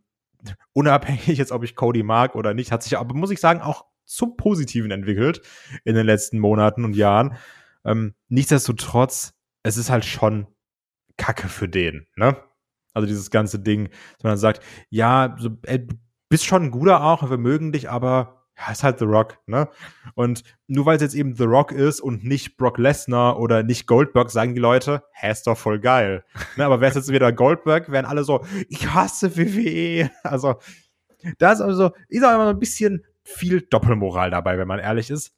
unabhängig jetzt, ob ich Cody mag oder nicht, hat sich aber, muss ich sagen, auch zum Positiven entwickelt in den letzten Monaten und Jahren. Ähm, nichtsdestotrotz, es ist halt schon Kacke für den, ne? Also dieses ganze Ding, dass man dann sagt, ja, so, ey, bist schon ein guter auch, wir mögen dich, aber ja, ist halt The Rock, ne? Und nur weil es jetzt eben The Rock ist und nicht Brock Lesnar oder nicht Goldberg, sagen die Leute, hä, ist doch voll geil. ne? Aber wäre es jetzt wieder Goldberg, wären alle so, ich hasse WWE. Also, da ist also, ist auch immer ein bisschen viel Doppelmoral dabei, wenn man ehrlich ist.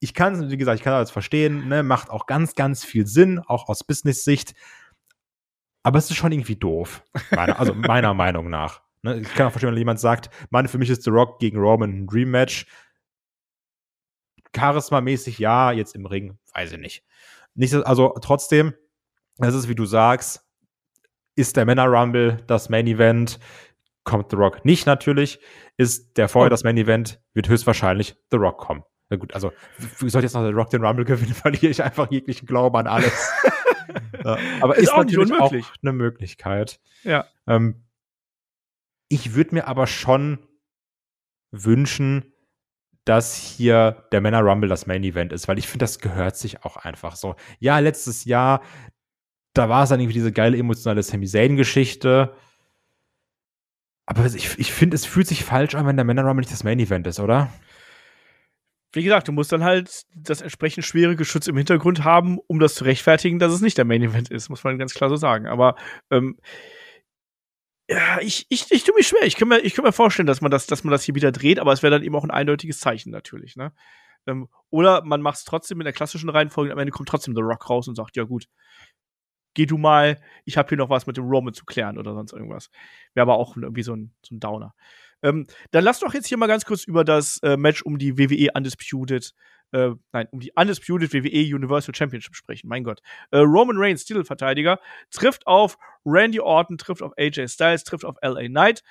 Ich kann, wie gesagt, ich kann das verstehen, ne? macht auch ganz, ganz viel Sinn, auch aus Business-Sicht. Aber es ist schon irgendwie doof. Meiner, also meiner Meinung nach. Ne, ich kann auch verstehen, wenn jemand sagt, Mann, für mich ist The Rock gegen Roman ein Dream Match. Charisma-mäßig ja, jetzt im Ring, weiß ich nicht. nicht. Also trotzdem, das ist, wie du sagst, ist der Männer Rumble das Main Event, kommt The Rock nicht natürlich, ist der vorher das Main Event, wird höchstwahrscheinlich The Rock kommen. Na gut, also wie soll jetzt noch der Rock den Rumble gewinnen, verliere ich einfach jeglichen Glauben an alles. ja, aber ist, ist auch natürlich auch eine Möglichkeit. Ja. Ähm, ich würde mir aber schon wünschen, dass hier der Männer Rumble das Main Event ist, weil ich finde, das gehört sich auch einfach so. Ja, letztes Jahr, da war es dann irgendwie diese geile emotionale Sami Zayn-Geschichte. Aber ich, ich finde, es fühlt sich falsch an, wenn der Männer Rumble nicht das Main Event ist, oder? Wie gesagt, du musst dann halt das entsprechend schwere Geschütz im Hintergrund haben, um das zu rechtfertigen, dass es nicht der Main Event ist, muss man ganz klar so sagen. Aber ähm, ja, ich, ich, ich tue mich schwer. Ich kann mir, ich kann mir vorstellen, dass man das, dass man das hier wieder dreht, aber es wäre dann eben auch ein eindeutiges Zeichen natürlich, ne? Ähm, oder man macht es trotzdem in der klassischen Reihenfolge, am Ende kommt trotzdem The Rock raus und sagt, ja gut, geh du mal, ich habe hier noch was mit dem Roman zu klären oder sonst irgendwas. Wäre aber auch irgendwie so ein, so ein Downer. Ähm, dann lass doch jetzt hier mal ganz kurz über das äh, Match um die WWE Undisputed äh, nein, um die Undisputed WWE Universal Championship sprechen. Mein Gott. Äh, Roman Reigns, Titelverteidiger, trifft auf Randy Orton, trifft auf AJ Styles, trifft auf LA Knight.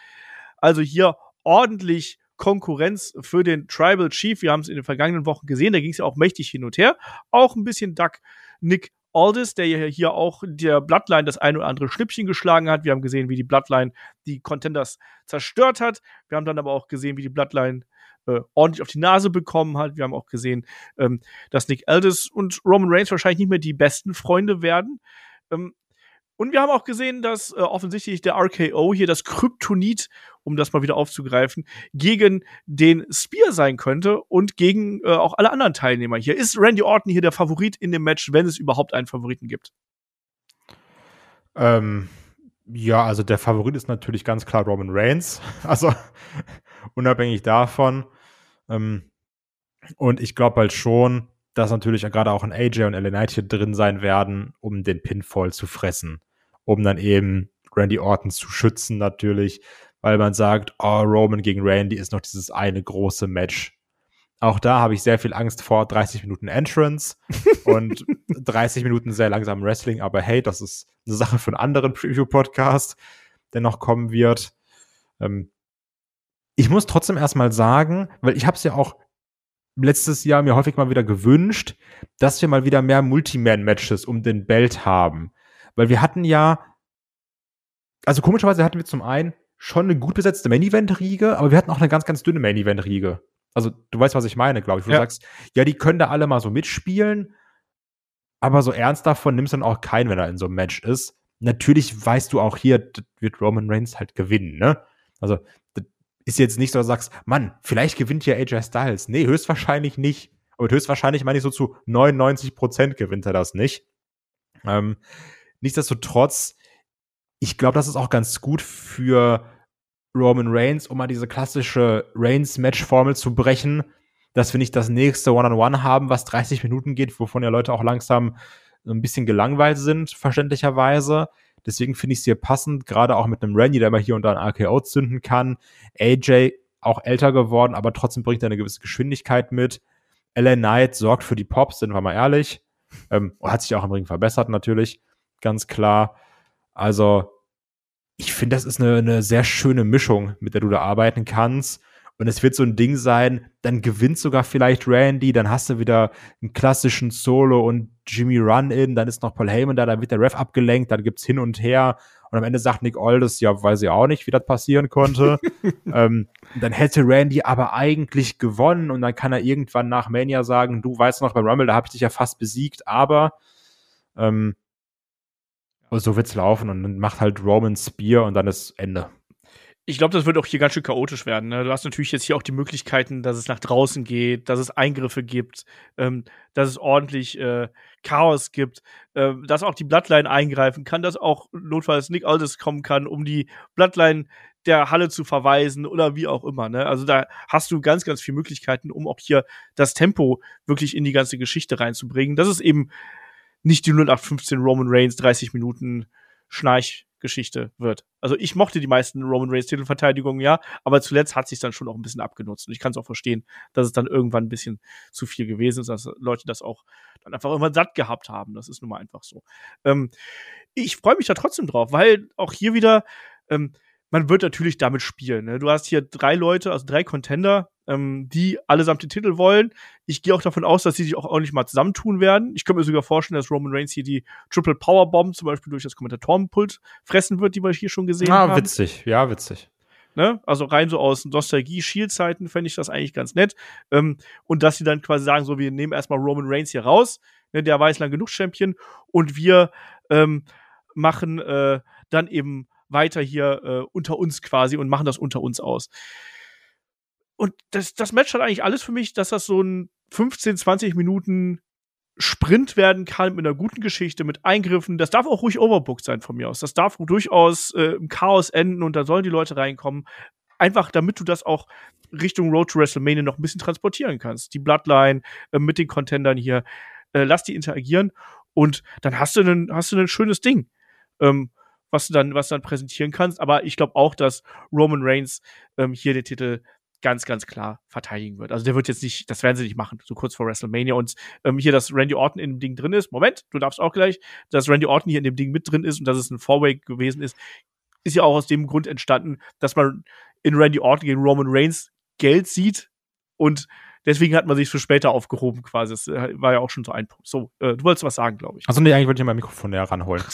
Also hier ordentlich Konkurrenz für den Tribal Chief. Wir haben es in den vergangenen Wochen gesehen, da ging es ja auch mächtig hin und her. Auch ein bisschen Duck Nick Aldis, der ja hier auch der Bloodline das ein oder andere Schnippchen geschlagen hat. Wir haben gesehen, wie die Bloodline die Contenders zerstört hat. Wir haben dann aber auch gesehen, wie die Bloodline äh, ordentlich auf die Nase bekommen hat. Wir haben auch gesehen, ähm, dass Nick Aldis und Roman Reigns wahrscheinlich nicht mehr die besten Freunde werden. Ähm, und wir haben auch gesehen, dass äh, offensichtlich der RKO hier das Kryptonit, um das mal wieder aufzugreifen, gegen den Spear sein könnte und gegen äh, auch alle anderen Teilnehmer hier. Ist Randy Orton hier der Favorit in dem Match, wenn es überhaupt einen Favoriten gibt? Ähm, ja, also der Favorit ist natürlich ganz klar Roman Reigns. Also unabhängig davon. Ähm, und ich glaube halt schon, dass natürlich gerade auch ein AJ und LA Knight hier drin sein werden, um den Pinfall zu fressen um dann eben Randy Orton zu schützen natürlich, weil man sagt, oh, Roman gegen Randy ist noch dieses eine große Match. Auch da habe ich sehr viel Angst vor 30 Minuten Entrance und 30 Minuten sehr langsam Wrestling, aber hey, das ist eine Sache für einen anderen Preview-Podcast, der noch kommen wird. Ähm, ich muss trotzdem erstmal sagen, weil ich habe es ja auch letztes Jahr mir häufig mal wieder gewünscht, dass wir mal wieder mehr Multiman-Matches um den Belt haben. Weil wir hatten ja, also komischerweise hatten wir zum einen schon eine gut besetzte Main-Event-Riege, aber wir hatten auch eine ganz, ganz dünne Main-Event-Riege. Also, du weißt, was ich meine, glaube ich. Wo ja. du sagst, ja, die können da alle mal so mitspielen, aber so ernst davon nimmst du dann auch keinen, wenn er in so einem Match ist. Natürlich weißt du auch hier, wird Roman Reigns halt gewinnen, ne? Also, das ist jetzt nicht so, dass du sagst, Mann, vielleicht gewinnt ja AJ Styles. Nee, höchstwahrscheinlich nicht. Aber höchstwahrscheinlich meine ich so zu 99 Prozent gewinnt er das nicht. Ähm, Nichtsdestotrotz, ich glaube, das ist auch ganz gut für Roman Reigns, um mal diese klassische Reigns-Match-Formel zu brechen, dass wir nicht das nächste One-on-One -on -One haben, was 30 Minuten geht, wovon ja Leute auch langsam ein bisschen gelangweilt sind, verständlicherweise. Deswegen finde ich es hier passend, gerade auch mit einem Randy, der mal hier und da ein RKO zünden kann. AJ auch älter geworden, aber trotzdem bringt er eine gewisse Geschwindigkeit mit. LA Knight sorgt für die Pops, sind wir mal ehrlich. Ähm, hat sich auch im Ring verbessert natürlich ganz klar. Also, ich finde, das ist eine, eine sehr schöne Mischung, mit der du da arbeiten kannst. Und es wird so ein Ding sein, dann gewinnt sogar vielleicht Randy, dann hast du wieder einen klassischen Solo und Jimmy Run-In, dann ist noch Paul Heyman da, dann wird der Ref abgelenkt, dann gibt's hin und her. Und am Ende sagt Nick Aldis, ja, weiß ich auch nicht, wie das passieren konnte. ähm, dann hätte Randy aber eigentlich gewonnen und dann kann er irgendwann nach Mania sagen, du weißt noch, beim Rumble, da habe ich dich ja fast besiegt, aber ähm, so wird's laufen und dann macht halt Roman Spear und dann ist Ende. Ich glaube, das wird auch hier ganz schön chaotisch werden. Ne? Du hast natürlich jetzt hier auch die Möglichkeiten, dass es nach draußen geht, dass es Eingriffe gibt, ähm, dass es ordentlich äh, Chaos gibt, äh, dass auch die Bloodline eingreifen kann, dass auch notfalls Nick Aldis kommen kann, um die Bloodline der Halle zu verweisen oder wie auch immer. Ne? Also da hast du ganz, ganz viele Möglichkeiten, um auch hier das Tempo wirklich in die ganze Geschichte reinzubringen. Das ist eben nicht die 0815 Roman Reigns 30 Minuten Schnarchgeschichte wird. Also ich mochte die meisten Roman Reigns Titelverteidigungen, ja, aber zuletzt hat sich dann schon auch ein bisschen abgenutzt. Und ich kann es auch verstehen, dass es dann irgendwann ein bisschen zu viel gewesen ist, dass Leute das auch dann einfach immer satt gehabt haben. Das ist nun mal einfach so. Ähm, ich freue mich da trotzdem drauf, weil auch hier wieder ähm, man wird natürlich damit spielen. Ne? Du hast hier drei Leute, also drei Contender, ähm, die allesamt den Titel wollen. Ich gehe auch davon aus, dass sie sich auch ordentlich mal zusammentun werden. Ich könnte mir sogar vorstellen, dass Roman Reigns hier die Triple Power Bomb zum Beispiel durch das Kommentatorenpult fressen wird, die wir hier schon gesehen ah, haben. Ah, witzig, ja, witzig. Ne? Also rein so aus Nostalgie-Shield-Zeiten fände ich das eigentlich ganz nett. Ähm, und dass sie dann quasi sagen, so, wir nehmen erstmal Roman Reigns hier raus, ne, der war jetzt lang genug Champion, und wir ähm, machen äh, dann eben weiter hier äh, unter uns quasi und machen das unter uns aus. Und das, das Match hat eigentlich alles für mich, dass das so ein 15, 20 Minuten Sprint werden kann mit einer guten Geschichte, mit Eingriffen. Das darf auch ruhig overbooked sein von mir aus. Das darf durchaus äh, im Chaos enden und da sollen die Leute reinkommen. Einfach damit du das auch Richtung Road to WrestleMania noch ein bisschen transportieren kannst. Die Bloodline äh, mit den Contendern hier. Äh, lass die interagieren und dann hast du ein, hast du ein schönes Ding. Ähm, was du dann, was du dann präsentieren kannst. Aber ich glaube auch, dass Roman Reigns ähm, hier den Titel ganz, ganz klar verteidigen wird. Also der wird jetzt nicht, das werden sie nicht machen, so kurz vor WrestleMania. Und ähm, hier, dass Randy Orton in dem Ding drin ist, Moment, du darfst auch gleich, dass Randy Orton hier in dem Ding mit drin ist und dass es ein Four-Way gewesen ist, ist ja auch aus dem Grund entstanden, dass man in Randy Orton gegen Roman Reigns Geld sieht und deswegen hat man sich für später aufgehoben quasi. Das äh, war ja auch schon so ein Punkt. So, äh, du wolltest was sagen, glaube ich. Also nee, eigentlich wollte ich mein Mikrofon näher ranholen.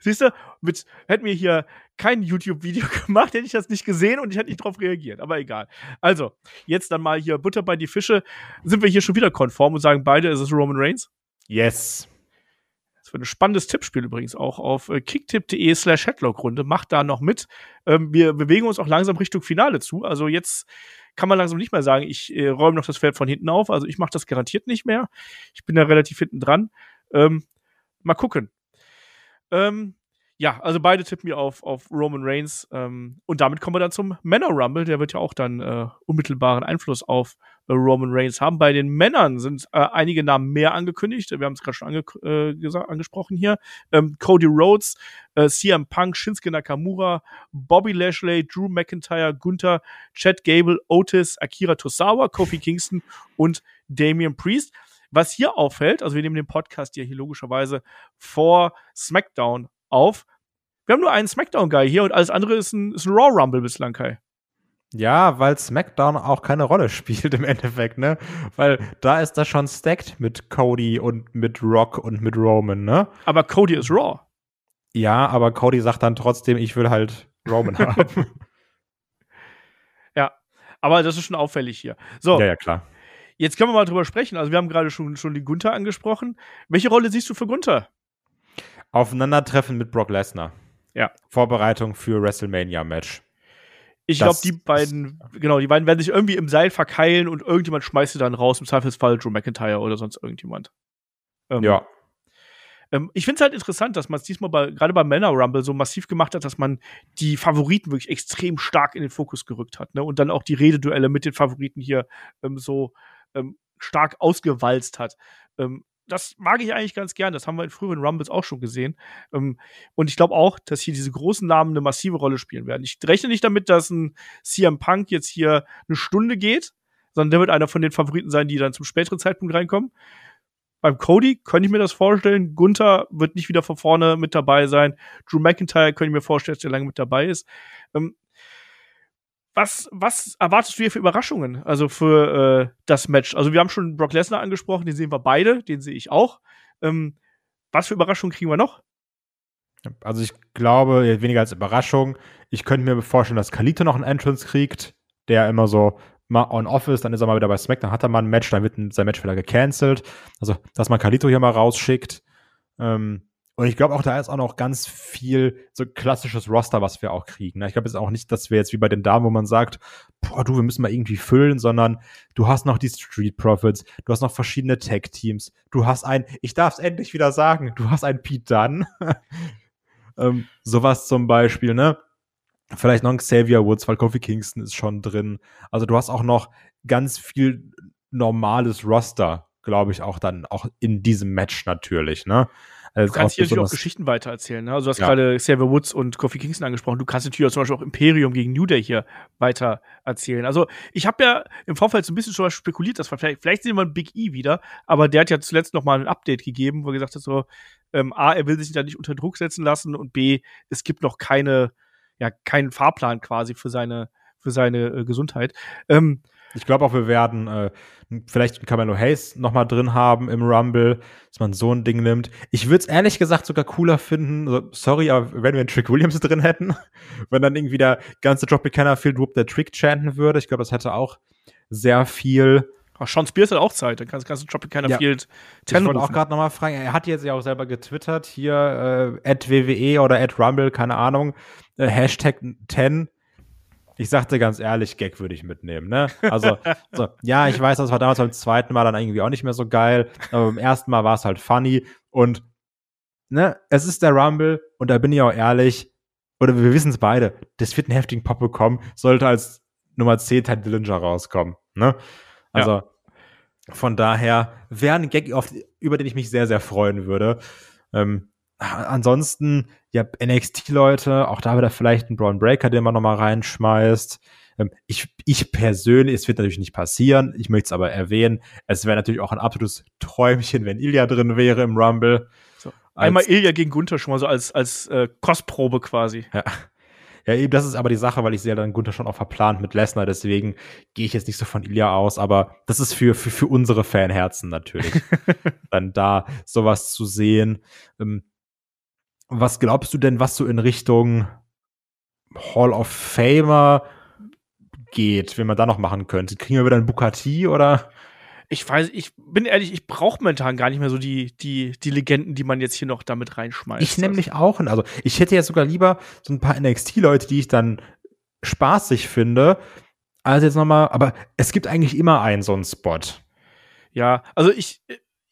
Siehst du, mit, hätten wir hier kein YouTube-Video gemacht, hätte ich das nicht gesehen und ich hätte nicht darauf reagiert. Aber egal. Also, jetzt dann mal hier Butter bei die Fische. Sind wir hier schon wieder konform und sagen beide, ist es Roman Reigns? Yes. Das wird ein spannendes Tippspiel übrigens auch auf äh, kicktipp.de slash Headlock-Runde. Macht da noch mit. Ähm, wir bewegen uns auch langsam Richtung Finale zu. Also jetzt kann man langsam nicht mehr sagen, ich äh, räume noch das Feld von hinten auf. Also ich mache das garantiert nicht mehr. Ich bin da relativ hinten dran. Ähm, mal gucken. Ähm, ja, also beide tippen wir auf, auf Roman Reigns. Ähm, und damit kommen wir dann zum Männer Rumble. Der wird ja auch dann äh, unmittelbaren Einfluss auf äh, Roman Reigns haben. Bei den Männern sind äh, einige Namen mehr angekündigt. Wir haben es gerade schon ange äh, angesprochen hier. Ähm, Cody Rhodes, äh, CM Punk, Shinsuke Nakamura, Bobby Lashley, Drew McIntyre, Gunther, Chad Gable, Otis, Akira Tosawa, Kofi Kingston und Damian Priest. Was hier auffällt, also wir nehmen den Podcast ja hier logischerweise vor SmackDown auf. Wir haben nur einen SmackDown-Guy hier und alles andere ist ein, ist ein Raw Rumble bislang, Kai. Ja, weil SmackDown auch keine Rolle spielt im Endeffekt, ne? Weil da ist das schon stacked mit Cody und mit Rock und mit Roman, ne? Aber Cody ist Raw. Ja, aber Cody sagt dann trotzdem, ich will halt Roman haben. ja, aber das ist schon auffällig hier. So. Ja, ja, klar. Jetzt können wir mal drüber sprechen. Also, wir haben gerade schon, schon die Gunther angesprochen. Welche Rolle siehst du für Gunther? Aufeinandertreffen mit Brock Lesnar. Ja. Vorbereitung für WrestleMania-Match. Ich glaube, die beiden, genau, die beiden werden sich irgendwie im Seil verkeilen und irgendjemand schmeißt sie dann raus, im Zweifelsfall Drew McIntyre oder sonst irgendjemand. Ähm, ja. Ähm, ich finde es halt interessant, dass man es diesmal bei, gerade beim Männer Rumble so massiv gemacht hat, dass man die Favoriten wirklich extrem stark in den Fokus gerückt hat, ne? Und dann auch die Rededuelle mit den Favoriten hier ähm, so ähm, stark ausgewalzt hat. Ähm, das mag ich eigentlich ganz gern. Das haben wir in früheren Rumbles auch schon gesehen. Ähm, und ich glaube auch, dass hier diese großen Namen eine massive Rolle spielen werden. Ich rechne nicht damit, dass ein CM Punk jetzt hier eine Stunde geht, sondern der wird einer von den Favoriten sein, die dann zum späteren Zeitpunkt reinkommen. Beim Cody könnte ich mir das vorstellen. Gunther wird nicht wieder von vorne mit dabei sein. Drew McIntyre könnte ich mir vorstellen, dass der lange mit dabei ist. Ähm, was, was erwartest du hier für Überraschungen, also für äh, das Match? Also wir haben schon Brock Lesnar angesprochen, den sehen wir beide, den sehe ich auch. Ähm, was für Überraschungen kriegen wir noch? Also ich glaube, weniger als Überraschung, ich könnte mir vorstellen, dass Kalito noch einen Entrance kriegt, der immer so mal on-off ist, dann ist er mal wieder bei Smack, dann hat er mal ein Match, dann wird sein Match wieder gecancelt. Also, dass man Kalito hier mal rausschickt. Ähm, und ich glaube auch, da ist auch noch ganz viel so klassisches Roster, was wir auch kriegen. Ne? Ich glaube jetzt auch nicht, dass wir jetzt wie bei den Damen, wo man sagt, boah, du, wir müssen mal irgendwie füllen, sondern du hast noch die Street Profits, du hast noch verschiedene Tech-Teams, du hast ein, ich darf es endlich wieder sagen, du hast ein Pete Dunn. ähm, sowas zum Beispiel, ne? Vielleicht noch ein Xavier Woods, weil Kofi Kingston ist schon drin. Also du hast auch noch ganz viel normales Roster, glaube ich, auch dann auch in diesem Match natürlich, ne? Du kannst hier natürlich auch Geschichten weitererzählen. Ne? Also du hast ja. gerade Xavier Woods und Kofi Kingston angesprochen. Du kannst natürlich auch zum Beispiel auch Imperium gegen New Day hier weiter erzählen. Also ich habe ja im Vorfeld so ein bisschen schon spekuliert, dass wir vielleicht, vielleicht sehen wir einen Big E wieder, aber der hat ja zuletzt noch mal ein Update gegeben, wo er gesagt hat so, ähm, A, er will sich da nicht unter Druck setzen lassen und B, es gibt noch keine, ja, keinen Fahrplan quasi für seine, für seine äh, Gesundheit. Ähm, ich glaube auch, wir werden äh, vielleicht ein Camelo Hayes noch mal drin haben im Rumble, dass man so ein Ding nimmt. Ich würde es ehrlich gesagt sogar cooler finden, so, sorry, aber wenn wir einen Trick Williams drin hätten, wenn dann irgendwie der ganze Drop Canner Field Whoop der Trick chanten würde. Ich glaube, das hätte auch sehr viel Oh, Sean Spears hat auch Zeit, dann kannst, kannst du Tropic ja. Field Ich wollte auch gerade nochmal fragen, er hat jetzt ja auch selber getwittert, hier äh, at WWE oder at Rumble, keine Ahnung, äh, Hashtag 10 ich sagte ganz ehrlich, Gag würde ich mitnehmen, ne? Also, so, ja, ich weiß, das war damals beim zweiten Mal dann irgendwie auch nicht mehr so geil, aber beim ersten Mal war es halt funny und, ne, es ist der Rumble und da bin ich auch ehrlich, oder wir wissen es beide, das wird einen heftigen Pop bekommen, sollte als Nummer 10 Ted Dillinger rauskommen, ne? Also, ja. von daher wäre ein Gag, auf, über den ich mich sehr, sehr freuen würde. Ähm, ansonsten, ja, NXT-Leute, auch da wieder vielleicht ein Braun Breaker, den man nochmal reinschmeißt. Ähm, ich, ich persönlich, es wird natürlich nicht passieren, ich möchte es aber erwähnen, es wäre natürlich auch ein absolutes Träumchen, wenn Ilya drin wäre im Rumble. So. Einmal Ilya gegen Gunther schon mal so als, als äh, Kostprobe quasi. Ja. Ja, eben, das ist aber die Sache, weil ich sehe dann Gunther schon auch verplant mit Lesnar, deswegen gehe ich jetzt nicht so von Ilya aus, aber das ist für, für, für unsere Fanherzen natürlich. dann da sowas zu sehen. Ähm, was glaubst du denn, was so in Richtung Hall of Famer geht, wenn man da noch machen könnte? Kriegen wir wieder einen Bukati oder? Ich weiß, ich bin ehrlich, ich brauche momentan gar nicht mehr so die, die, die Legenden, die man jetzt hier noch damit reinschmeißt. Ich nämlich auch. Also ich hätte jetzt sogar lieber so ein paar NXT-Leute, die ich dann spaßig finde, als jetzt nochmal, aber es gibt eigentlich immer einen so einen Spot. Ja, also ich,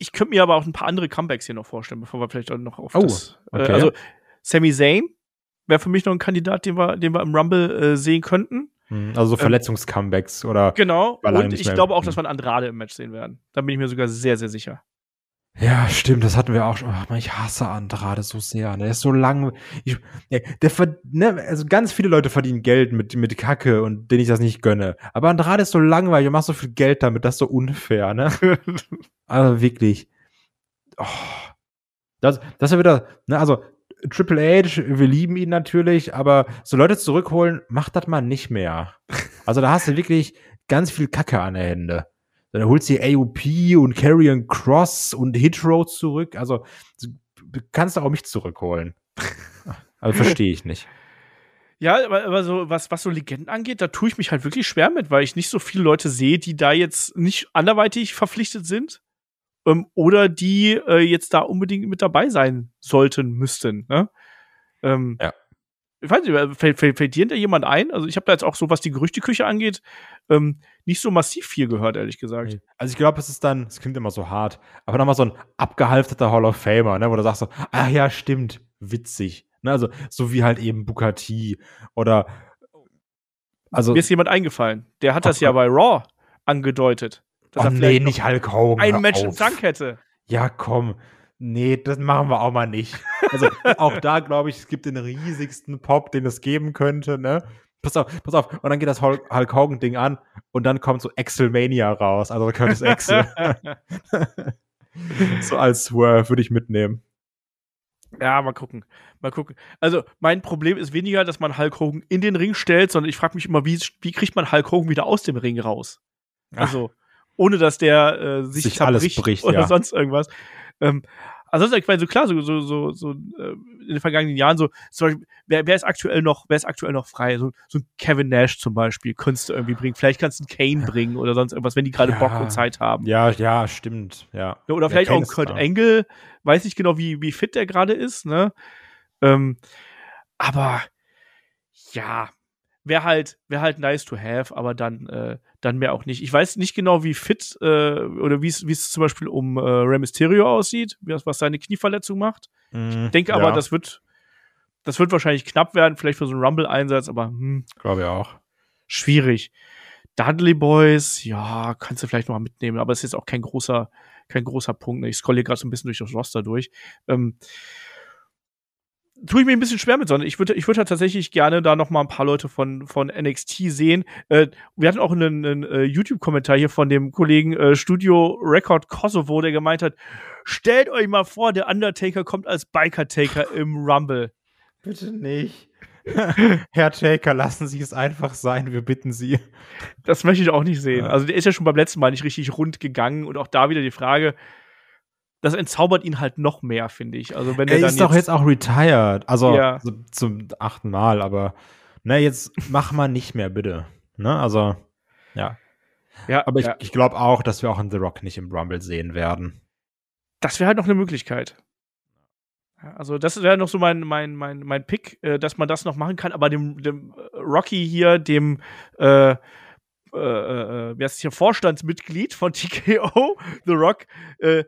ich könnte mir aber auch ein paar andere Comebacks hier noch vorstellen, bevor wir vielleicht auch noch auf oh, das. Okay. Äh, also Sami Zayn wäre für mich noch ein Kandidat, den wir, den wir im Rumble äh, sehen könnten. Hm, also so Verletzungscomebacks ähm, oder. Genau. Und ich glaube auch, dass wir einen Andrade im Match sehen werden. Da bin ich mir sogar sehr, sehr sicher. Ja, stimmt, das hatten wir auch schon. Ach, ich hasse Andrade so sehr. Ne? Der ist so lang. Ich, der, der, ne, also ganz viele Leute verdienen Geld mit, mit Kacke und denen ich das nicht gönne. Aber Andrade ist so langweilig und macht so viel Geld damit, das ist so unfair, ne? also wirklich. Oh. Das, das ist ja wieder, ne, also Triple H, wir lieben ihn natürlich, aber so Leute zurückholen, macht das mal nicht mehr. Also da hast du wirklich ganz viel Kacke an der Hände. Dann holst du AOP und Carrion Cross und Hit Road zurück. Also du kannst auch mich zurückholen. Also verstehe ich nicht. Ja, aber, aber so, was, was so Legenden angeht, da tue ich mich halt wirklich schwer mit, weil ich nicht so viele Leute sehe, die da jetzt nicht anderweitig verpflichtet sind ähm, oder die äh, jetzt da unbedingt mit dabei sein sollten, müssten. Ne? Ähm, ja. Ich weiß nicht, fällt, fällt, fällt dir da jemand ein? Also ich habe da jetzt auch so, was die Gerüchteküche angeht, ähm, nicht so massiv viel gehört, ehrlich gesagt. Also ich glaube, es ist dann, es klingt immer so hart, aber nochmal so ein abgehalfterter Hall of Famer, ne, wo du sagst so, ah ja, stimmt, witzig. Ne, also so wie halt eben Bukati oder also mir ist jemand eingefallen. Der hat das ja bei Raw angedeutet. Dass oh, er nee, nicht Hulk Hogan. Ein Match im Tank hätte. Ja, komm. Nee, das machen wir auch mal nicht. Also auch da glaube ich, es gibt den riesigsten Pop, den es geben könnte, ne? Pass auf, pass auf. Und dann geht das Hulk, Hogan-Ding an und dann kommt so Excelmania raus. Also Curtis Excel. so als Swerve würde ich mitnehmen. Ja, mal gucken. Mal gucken. Also, mein Problem ist weniger, dass man Hulk Hogan in den Ring stellt, sondern ich frage mich immer, wie, wie kriegt man Hulk Hogan wieder aus dem Ring raus? Also, ohne dass der äh, sich, sich alles bricht oder ja. sonst irgendwas. Ähm, also ich meine, so klar, so, so, so, so äh, in den vergangenen Jahren, so, zum Beispiel, wer, wer ist aktuell noch, wer ist aktuell noch frei? So, so ein Kevin Nash zum Beispiel, könntest du irgendwie bringen. Vielleicht kannst du einen Kane bringen oder sonst irgendwas, wenn die gerade ja, Bock und Zeit haben. Ja, ja, stimmt, ja. Oder vielleicht ja, auch ein Kurt Engel, weiß nicht genau, wie, wie fit der gerade ist, ne? Ähm, aber ja, wäre halt, wäre halt nice to have, aber dann, äh, dann mehr auch nicht. Ich weiß nicht genau, wie fit äh, oder wie es zum Beispiel um äh, Rey Mysterio aussieht, was seine Knieverletzung macht. Mm, ich denke ja. aber, das wird, das wird wahrscheinlich knapp werden, vielleicht für so einen Rumble-Einsatz, aber hm, glaube ich auch. Schwierig. Dudley Boys, ja, kannst du vielleicht noch mal mitnehmen, aber es ist jetzt auch kein großer, kein großer Punkt. Ne? Ich scrolle gerade so ein bisschen durch das Roster durch. Ähm, tue ich mir ein bisschen schwer mit, sondern ich würde ich würde tatsächlich gerne da noch mal ein paar Leute von von NXT sehen. Äh, wir hatten auch einen, einen äh, YouTube-Kommentar hier von dem Kollegen äh, Studio Record Kosovo, der gemeint hat: Stellt euch mal vor, der Undertaker kommt als Biker Taker im Rumble. Bitte nicht. Herr Taker, lassen Sie es einfach sein, wir bitten Sie. Das möchte ich auch nicht sehen. Ja. Also der ist ja schon beim letzten Mal nicht richtig rund gegangen und auch da wieder die Frage, das entzaubert ihn halt noch mehr, finde ich. Also wenn er, er ist doch jetzt auch retired, also ja. zum achten Mal, aber na ne, jetzt mach mal nicht mehr bitte. Ne, also ja. Ja, aber ich, ja. ich glaube auch, dass wir auch in The Rock nicht im Rumble sehen werden. Das wäre halt noch eine Möglichkeit. Also das wäre noch so mein mein mein mein Pick, äh, dass man das noch machen kann. Aber dem, dem Rocky hier, dem äh, äh, äh, wer ist hier Vorstandsmitglied von TKO, The Rock, äh,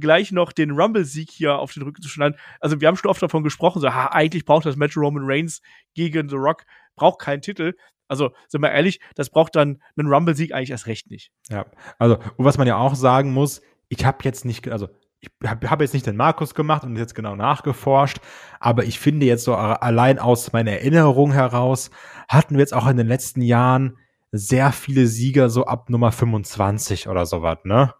gleich noch den Rumble-Sieg hier auf den Rücken zu schneiden. Also wir haben schon oft davon gesprochen, so, ha, eigentlich braucht das Match Roman Reigns gegen The Rock, braucht keinen Titel. Also, sind wir ehrlich, das braucht dann einen Rumble-Sieg eigentlich erst recht nicht. Ja, also, und was man ja auch sagen muss, ich habe jetzt nicht, also ich habe hab jetzt nicht den Markus gemacht und jetzt genau nachgeforscht, aber ich finde jetzt so allein aus meiner Erinnerung heraus hatten wir jetzt auch in den letzten Jahren sehr viele Sieger so ab Nummer 25 oder sowas, ne?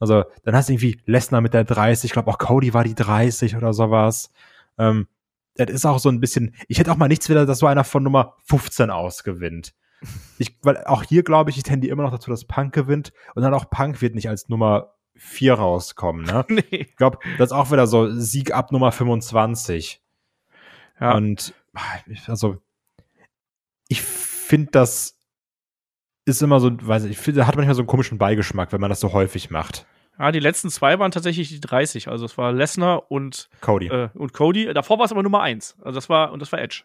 Also dann hast du irgendwie Lesnar mit der 30, ich glaube auch Cody war die 30 oder sowas. Ähm, das ist auch so ein bisschen, ich hätte auch mal nichts wieder, dass so einer von Nummer 15 ausgewinnt. Ich, weil auch hier glaube ich, ich tendiere immer noch dazu, dass Punk gewinnt und dann auch Punk wird nicht als Nummer 4 rauskommen, ne? nee. Ich glaube, das ist auch wieder so Sieg ab Nummer 25. Ja. Und also ich finde das ist immer so, weiß ich, ich hat manchmal so einen komischen Beigeschmack, wenn man das so häufig macht. Ja, die letzten zwei waren tatsächlich die 30. Also es war Lesnar und Cody. Äh, und Cody. Davor war es aber Nummer 1. Also das war, und das war Edge.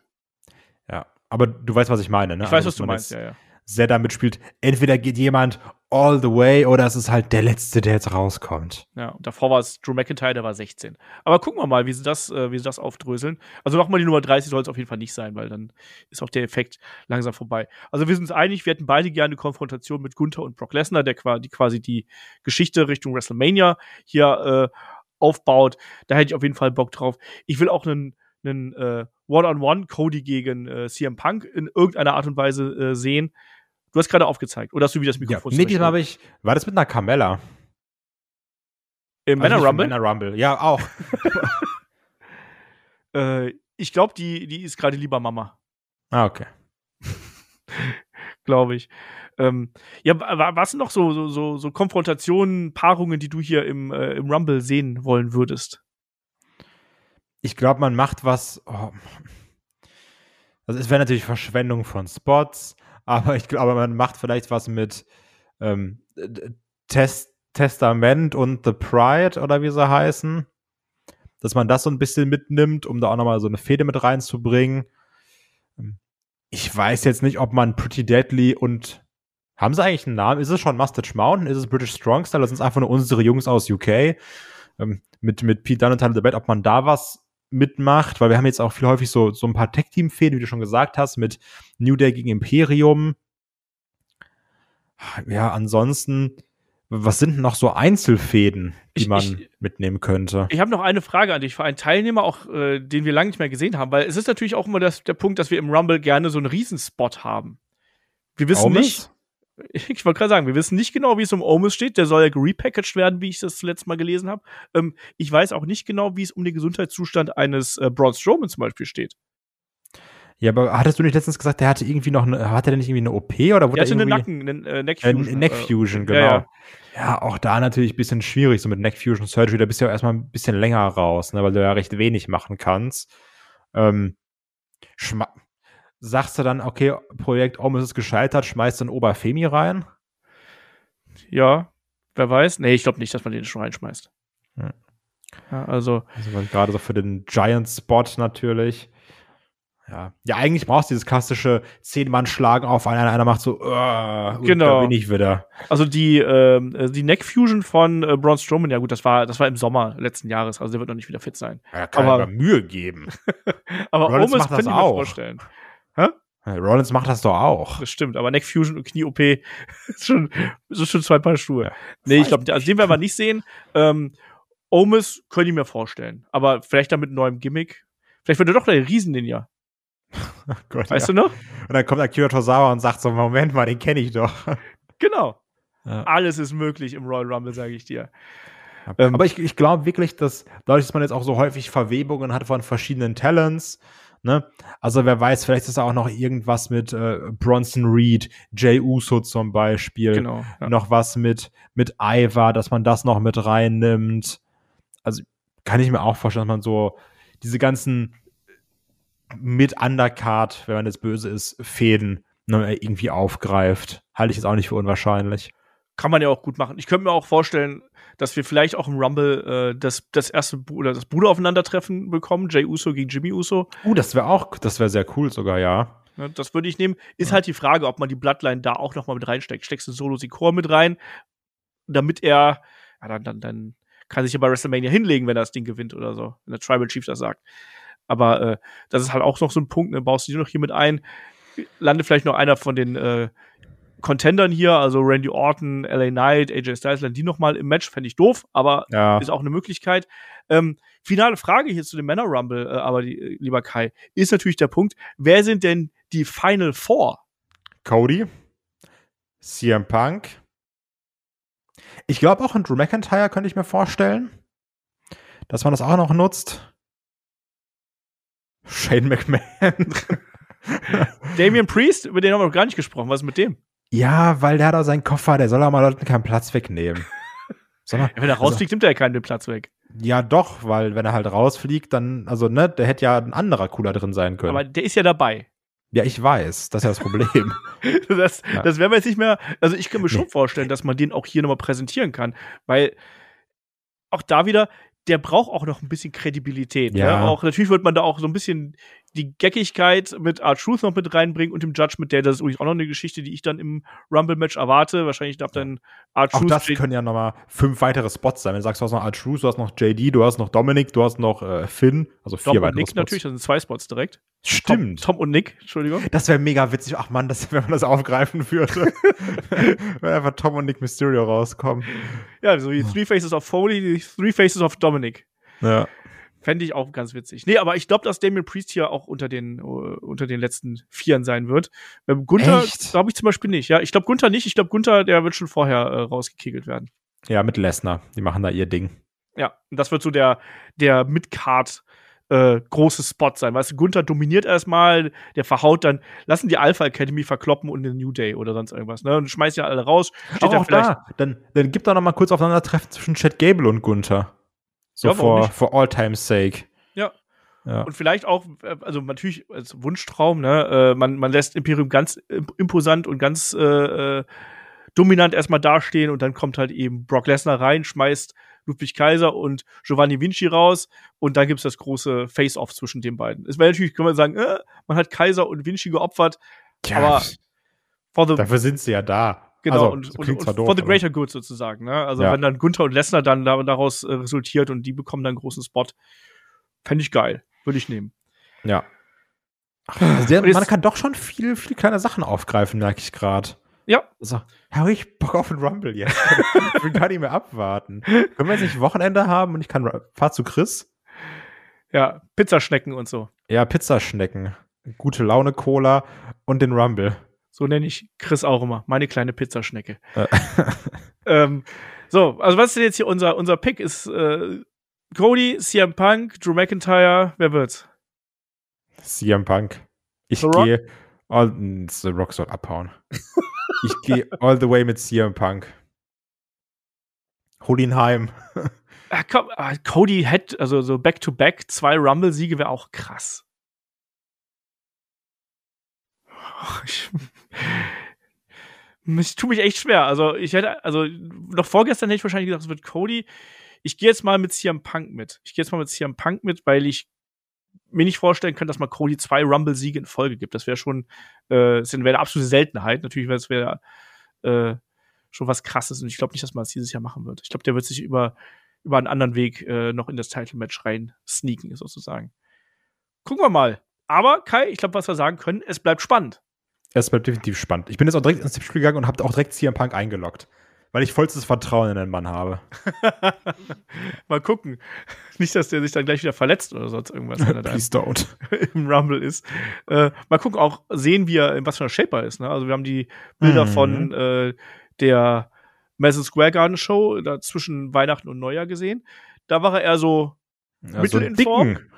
Ja, aber du weißt, was ich meine, ne? Ich weiß, also, was du meinst, ja, ja sehr damit spielt, entweder geht jemand all the way oder es ist halt der Letzte, der jetzt rauskommt. Ja, davor war es Drew McIntyre, der war 16. Aber gucken wir mal, wie sie das, äh, wie sie das aufdröseln. Also nochmal die Nummer 30 soll es auf jeden Fall nicht sein, weil dann ist auch der Effekt langsam vorbei. Also wir sind uns einig, wir hätten beide gerne eine Konfrontation mit Gunther und Brock Lesnar, der quasi, quasi die Geschichte Richtung WrestleMania hier äh, aufbaut. Da hätte ich auf jeden Fall Bock drauf. Ich will auch einen einen äh, One-on-One Cody gegen äh, CM Punk in irgendeiner Art und Weise äh, sehen. Du hast gerade aufgezeigt. Oder hast du wieder das Mikrofon? Ja, nee, diesmal habe ich. War das mit einer Carmella? Im also Männer Rumble? Männer Rumble, ja, auch. äh, ich glaube, die, die ist gerade lieber Mama. Ah, okay. glaube ich. Ähm, ja, was sind noch so, so, so, Konfrontationen, Paarungen, die du hier im, äh, im Rumble sehen wollen würdest? Ich glaube, man macht was. Oh. Also, es wäre natürlich Verschwendung von Spots aber ich glaube, man macht vielleicht was mit ähm, Test Testament und The Pride oder wie sie heißen. Dass man das so ein bisschen mitnimmt, um da auch nochmal so eine Fehde mit reinzubringen. Ähm, ich weiß jetzt nicht, ob man Pretty Deadly und haben sie eigentlich einen Namen? Ist es schon Mustache Mountain? Ist es British Strong Style? Das sind einfach nur unsere Jungs aus UK. Ähm, mit, mit Pete Dunne und Tyler Debate, ob man da was mitmacht, weil wir haben jetzt auch viel häufig so, so ein paar Tech-Team-Fäden, wie du schon gesagt hast, mit New Day gegen Imperium. Ja, ansonsten, was sind noch so Einzelfäden, die ich, man ich, mitnehmen könnte? Ich habe noch eine Frage an dich für einen Teilnehmer, auch äh, den wir lange nicht mehr gesehen haben, weil es ist natürlich auch immer das, der Punkt, dass wir im Rumble gerne so einen Riesenspot haben. Wir wissen Aumes? nicht, ich wollte gerade sagen, wir wissen nicht genau, wie es um Omis steht. Der soll ja gerepackaged werden, wie ich das zuletzt mal gelesen habe. Ähm, ich weiß auch nicht genau, wie es um den Gesundheitszustand eines äh, Braun Strowman zum Beispiel steht. Ja, aber hattest du nicht letztens gesagt, der hatte irgendwie noch eine, hatte der nicht irgendwie eine OP oder wurde der hatte eine Nacken, eine äh, Neckfusion. Äh, Neckfusion, genau. Ja, ja. ja, auch da natürlich ein bisschen schwierig, so mit Neckfusion Surgery, da bist du ja erstmal ein bisschen länger raus, ne, weil du ja recht wenig machen kannst. Ähm, sagst du dann, okay, Projekt Om ist gescheitert, schmeißt dann Oberfemi rein? Ja, wer weiß. Nee, ich glaube nicht, dass man den schon reinschmeißt. Hm. Ja, also. also gerade so für den Giant-Spot natürlich. Ja. ja, eigentlich brauchst du dieses klassische Zehn-Mann-Schlagen auf einen, einer macht so, uh, genau. da bin ich wieder. Also die, äh, die Neck-Fusion von äh, Braun Strowman, ja gut, das war, das war im Sommer letzten Jahres, also der wird noch nicht wieder fit sein. Ja, kann aber Mühe geben. aber Omis könnte ich mir vorstellen. Rollins macht das doch auch. Das stimmt, aber Neck Fusion und Knie-OP ist schon, ist schon zwei Paar Schuhe. Ja, nee, ich glaube, also den werden wir nicht sehen. Ähm, Omis könnte ich mir vorstellen. Aber vielleicht dann mit einem neuen Gimmick. Vielleicht wird er doch der Riesen-Ninja. Oh Gott, weißt ja. du noch? Und dann kommt Akira Tozawa und sagt so, Moment mal, den kenne ich doch. Genau. Ja. Alles ist möglich im Royal Rumble, sage ich dir. Ähm, aber ich, ich glaube wirklich, dass dadurch, dass man jetzt auch so häufig Verwebungen hat von verschiedenen Talents, Ne? Also wer weiß, vielleicht ist da auch noch irgendwas mit äh, Bronson Reed, Jay Uso zum Beispiel. Genau, ja. Noch was mit, mit Iva, dass man das noch mit reinnimmt. Also kann ich mir auch vorstellen, dass man so diese ganzen mit Undercard, wenn man jetzt böse ist, Fäden ne, irgendwie aufgreift. Halte ich jetzt auch nicht für unwahrscheinlich. Kann man ja auch gut machen. Ich könnte mir auch vorstellen, dass wir vielleicht auch im Rumble äh, das, das erste oder das Bruder aufeinandertreffen bekommen, Jay Uso gegen Jimmy Uso. Uh, das wäre auch, das wäre sehr cool sogar, ja. ja das würde ich nehmen. Ist ja. halt die Frage, ob man die Bloodline da auch noch mal mit reinsteckt. Steckst du Solo Sikor mit rein, damit er, ja, dann, dann, dann kann sich ja bei WrestleMania hinlegen, wenn er das Ding gewinnt oder so, wenn der Tribal Chief das sagt. Aber äh, das ist halt auch noch so ein Punkt, ne, baust du die noch hier mit ein, landet vielleicht noch einer von den äh, Contendern hier, also Randy Orton, LA Knight, AJ Styles, die noch mal im Match, fände ich doof, aber Ja. ist auch eine Möglichkeit. Ähm, finale Frage hier zu dem Männer Rumble, äh, aber die, äh, lieber Kai, ist natürlich der Punkt, wer sind denn die Final Four? Cody, CM Punk. Ich glaube auch ein Drew McIntyre könnte ich mir vorstellen, dass man das auch noch nutzt. Shane McMahon. Damian Priest, über den haben wir noch gar nicht gesprochen, was ist mit dem? Ja, weil der hat auch seinen Koffer, der soll auch mal Leuten keinen Platz wegnehmen. Ja, wenn er rausfliegt, nimmt er ja keinen Platz weg. ja, doch, weil wenn er halt rausfliegt, dann, also, ne, der hätte ja ein anderer cooler drin sein können. Aber der ist ja dabei. ja, ich weiß, das ist ja das Problem. Das, Ja. das werden wir jetzt nicht mehr. Also ich kann mir schon vorstellen, dass man den auch hier nochmal präsentieren kann, weil auch da wieder, der braucht auch noch ein bisschen Kredibilität. Ja. Ne? Auch natürlich wird man da auch so ein bisschen die Geckigkeit mit Art Truth noch mit reinbringen und dem Judgment Day. Das ist übrigens auch noch eine Geschichte, die ich dann im Rumble-Match erwarte. Wahrscheinlich darf dann Art Auch Truth das können ja nochmal fünf weitere Spots sein. Wenn du sagst, du hast noch Al-Truth, du hast noch JD, du hast noch Dominic, du hast noch äh, Finn, also vier Tom und weitere Nick Spots. natürlich, das sind zwei Spots direkt. Stimmt. Tom, Tom und Nick, Entschuldigung. Das wäre mega witzig. Ach man, das, wenn man das aufgreifen würde. wenn einfach Tom und Nick Mysterio rauskommen. Ja, so die Three Faces of Foley, die Three Faces of Dominic. Ja. Fände ich auch ganz witzig. Nee, aber ich glaube, dass Damien Priest hier auch unter den, äh, unter den letzten Vieren sein wird. Ähm, Gunther glaube ich zum Beispiel nicht. Ja, ich glaube Gunther nicht. Ich glaube Gunther, der wird schon vorher äh, rausgekegelt werden. ja, mit Lesnar. Die machen da ihr Ding. Ja, und das wird so der, der Midcard äh, große Spot sein. Weißt du, Gunther dominiert erstmal, der verhaut dann, lassen die Alpha Academy verkloppen und den New Day oder sonst irgendwas. Ne? Und schmeißt ja alle raus. Steht Auch, da auch vielleicht. da. Dann, dann gibt da noch mal kurz aufeinandertreffen zwischen Chad Gable und Gunther. So Ja, for, for all time's sake. Ja. Ja. Und vielleicht auch, äh, also natürlich als Wunschtraum, ne, äh, man, man lässt Imperium ganz imp- imposant und ganz äh, äh, dominant erstmal dastehen und dann kommt halt eben Brock Lesnar rein, schmeißt Ludwig Kaiser und Giovanni Vinci raus und dann gibt's das große Face-Off zwischen den beiden. Es wäre natürlich, kann man sagen, äh, man hat Kaiser und Vinci geopfert, aber for the, dafür sind sie ja da. Genau, also, und, und, und doof, for the greater good sozusagen. Ne? Also Ja. wenn dann Gunther und Lesnar dann da, daraus äh, resultiert und die bekommen dann einen großen Spot, fände ich geil. Würde ich nehmen. Ja. Also der, man kann doch schon viel, viel kleine Sachen aufgreifen, merke ich gerade. Ja, So, habe ich Bock auf den Rumble jetzt? ich will gar nicht mehr abwarten. Können wir jetzt nicht Wochenende haben und ich kann fahr zu Chris? Ja, Pizzaschnecken und so. Ja, Pizzaschnecken, gute Laune Cola und den Rumble. So nenne ich Chris auch immer. Meine kleine Pizzaschnecke. Äh. ähm, so, also was ist denn jetzt hier unser, unser Pick? Ist äh, Cody, CM Punk, Drew McIntyre, wer wird's? CM Punk. Ich gehe all, mm, The Rock soll abhauen. ich gehe all the way mit CM Punk. Hol ihn heim. Ah, komm, ah, Cody hätte, also so Back-to-Back, zwei Rumble-Siege wäre auch krass. Ich, ich tue mich echt schwer. Also, ich hätte, also, noch vorgestern hätte ich wahrscheinlich gedacht, es wird Cody. Ich gehe jetzt mal mit CM Punk mit. Ich gehe jetzt mal mit CM Punk mit, weil ich mir nicht vorstellen kann, dass man Cody zwei Rumble-Siege in Folge gibt. Das wäre schon, äh, das wäre eine absolute Seltenheit. Natürlich wäre es wäre, äh, schon was krasses und ich glaube nicht, dass man es dieses Jahr machen wird. Ich glaube, der wird sich über, über einen anderen Weg äh, noch in das Title-Match rein sneaken, sozusagen. Gucken wir mal. Aber Kai, ich glaube, was wir sagen können, es bleibt spannend. Es bleibt definitiv spannend. Ich bin jetzt auch direkt ins Tippspiel gegangen und habe auch direkt CM Punk eingeloggt. Weil ich vollstes Vertrauen in den Mann habe. mal gucken. Nicht, dass der sich dann gleich wieder verletzt oder sonst irgendwas, wenn er da im Rumble ist. Äh, mal gucken, auch sehen wir, in was für einer Shape er ist. Ne? Also wir haben die Bilder Mhm. von äh, der Madison Square Garden Show da zwischen Weihnachten und Neujahr gesehen. Da war er eher so, Ja, Mittel so in Form? dicken.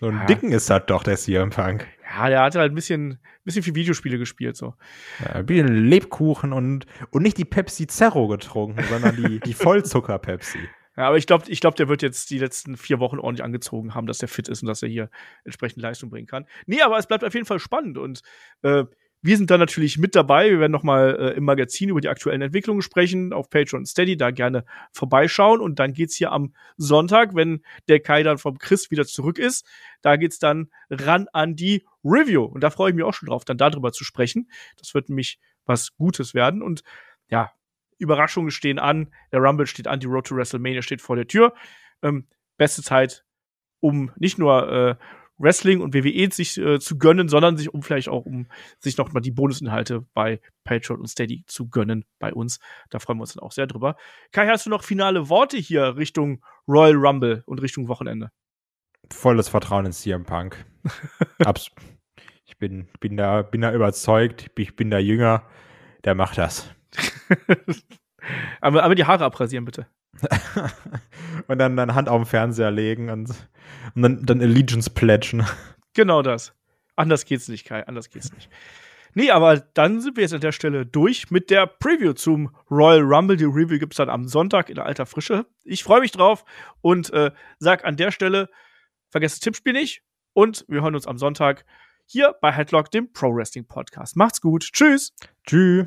So einen Ja. dicken ist das doch, der CM Punk. Ja, der hatte halt ein bisschen, bisschen viel Videospiele gespielt. So. Ja, ein bisschen Lebkuchen und, und nicht die Pepsi Zero getrunken, sondern die, die Vollzucker-Pepsi. Ja, aber ich glaube, ich glaub, der wird jetzt die letzten vier Wochen ordentlich angezogen haben, dass der fit ist und dass er hier entsprechend Leistung bringen kann. Nee, aber es bleibt auf jeden Fall spannend und äh, wir sind da natürlich mit dabei. Wir werden noch mal äh, im Magazin über die aktuellen Entwicklungen sprechen, auf Patreon und Steady, da gerne vorbeischauen. Und dann geht's hier am Sonntag, wenn der Kai dann vom Chris wieder zurück ist, da geht's dann ran an die Review. Und da freue ich mich auch schon drauf, dann darüber zu sprechen. Das wird nämlich was Gutes werden. Und ja, Überraschungen stehen an, der Rumble steht an, die Road to WrestleMania steht vor der Tür. Ähm, beste Zeit, um nicht nur äh, Wrestling und WWE sich äh, zu gönnen, sondern sich um vielleicht auch um sich noch mal die Bonusinhalte bei Patreon und Steady zu gönnen bei uns. Da freuen wir uns dann auch sehr drüber. Kai, hast du noch finale Worte hier Richtung Royal Rumble und Richtung Wochenende? Volles Vertrauen in CM Punk. Abs ich bin, bin, da, bin da überzeugt, ich bin da jünger, der macht das. aber, aber die Haare abrasieren, bitte. und dann, dann Hand auf den Fernseher legen und, und dann, dann Allegiance plätschen. Genau das. Anders geht's nicht, Kai. Anders geht's nicht. Nee, aber dann sind wir jetzt an der Stelle durch mit der Preview zum Royal Rumble. Die Review gibt's dann am Sonntag in alter Frische. Ich freue mich drauf und äh, sag an der Stelle, vergesst das Tippspiel nicht und wir hören uns am Sonntag hier bei Headlock, dem Pro Wrestling Podcast. Macht's gut. Tschüss. Tschüss.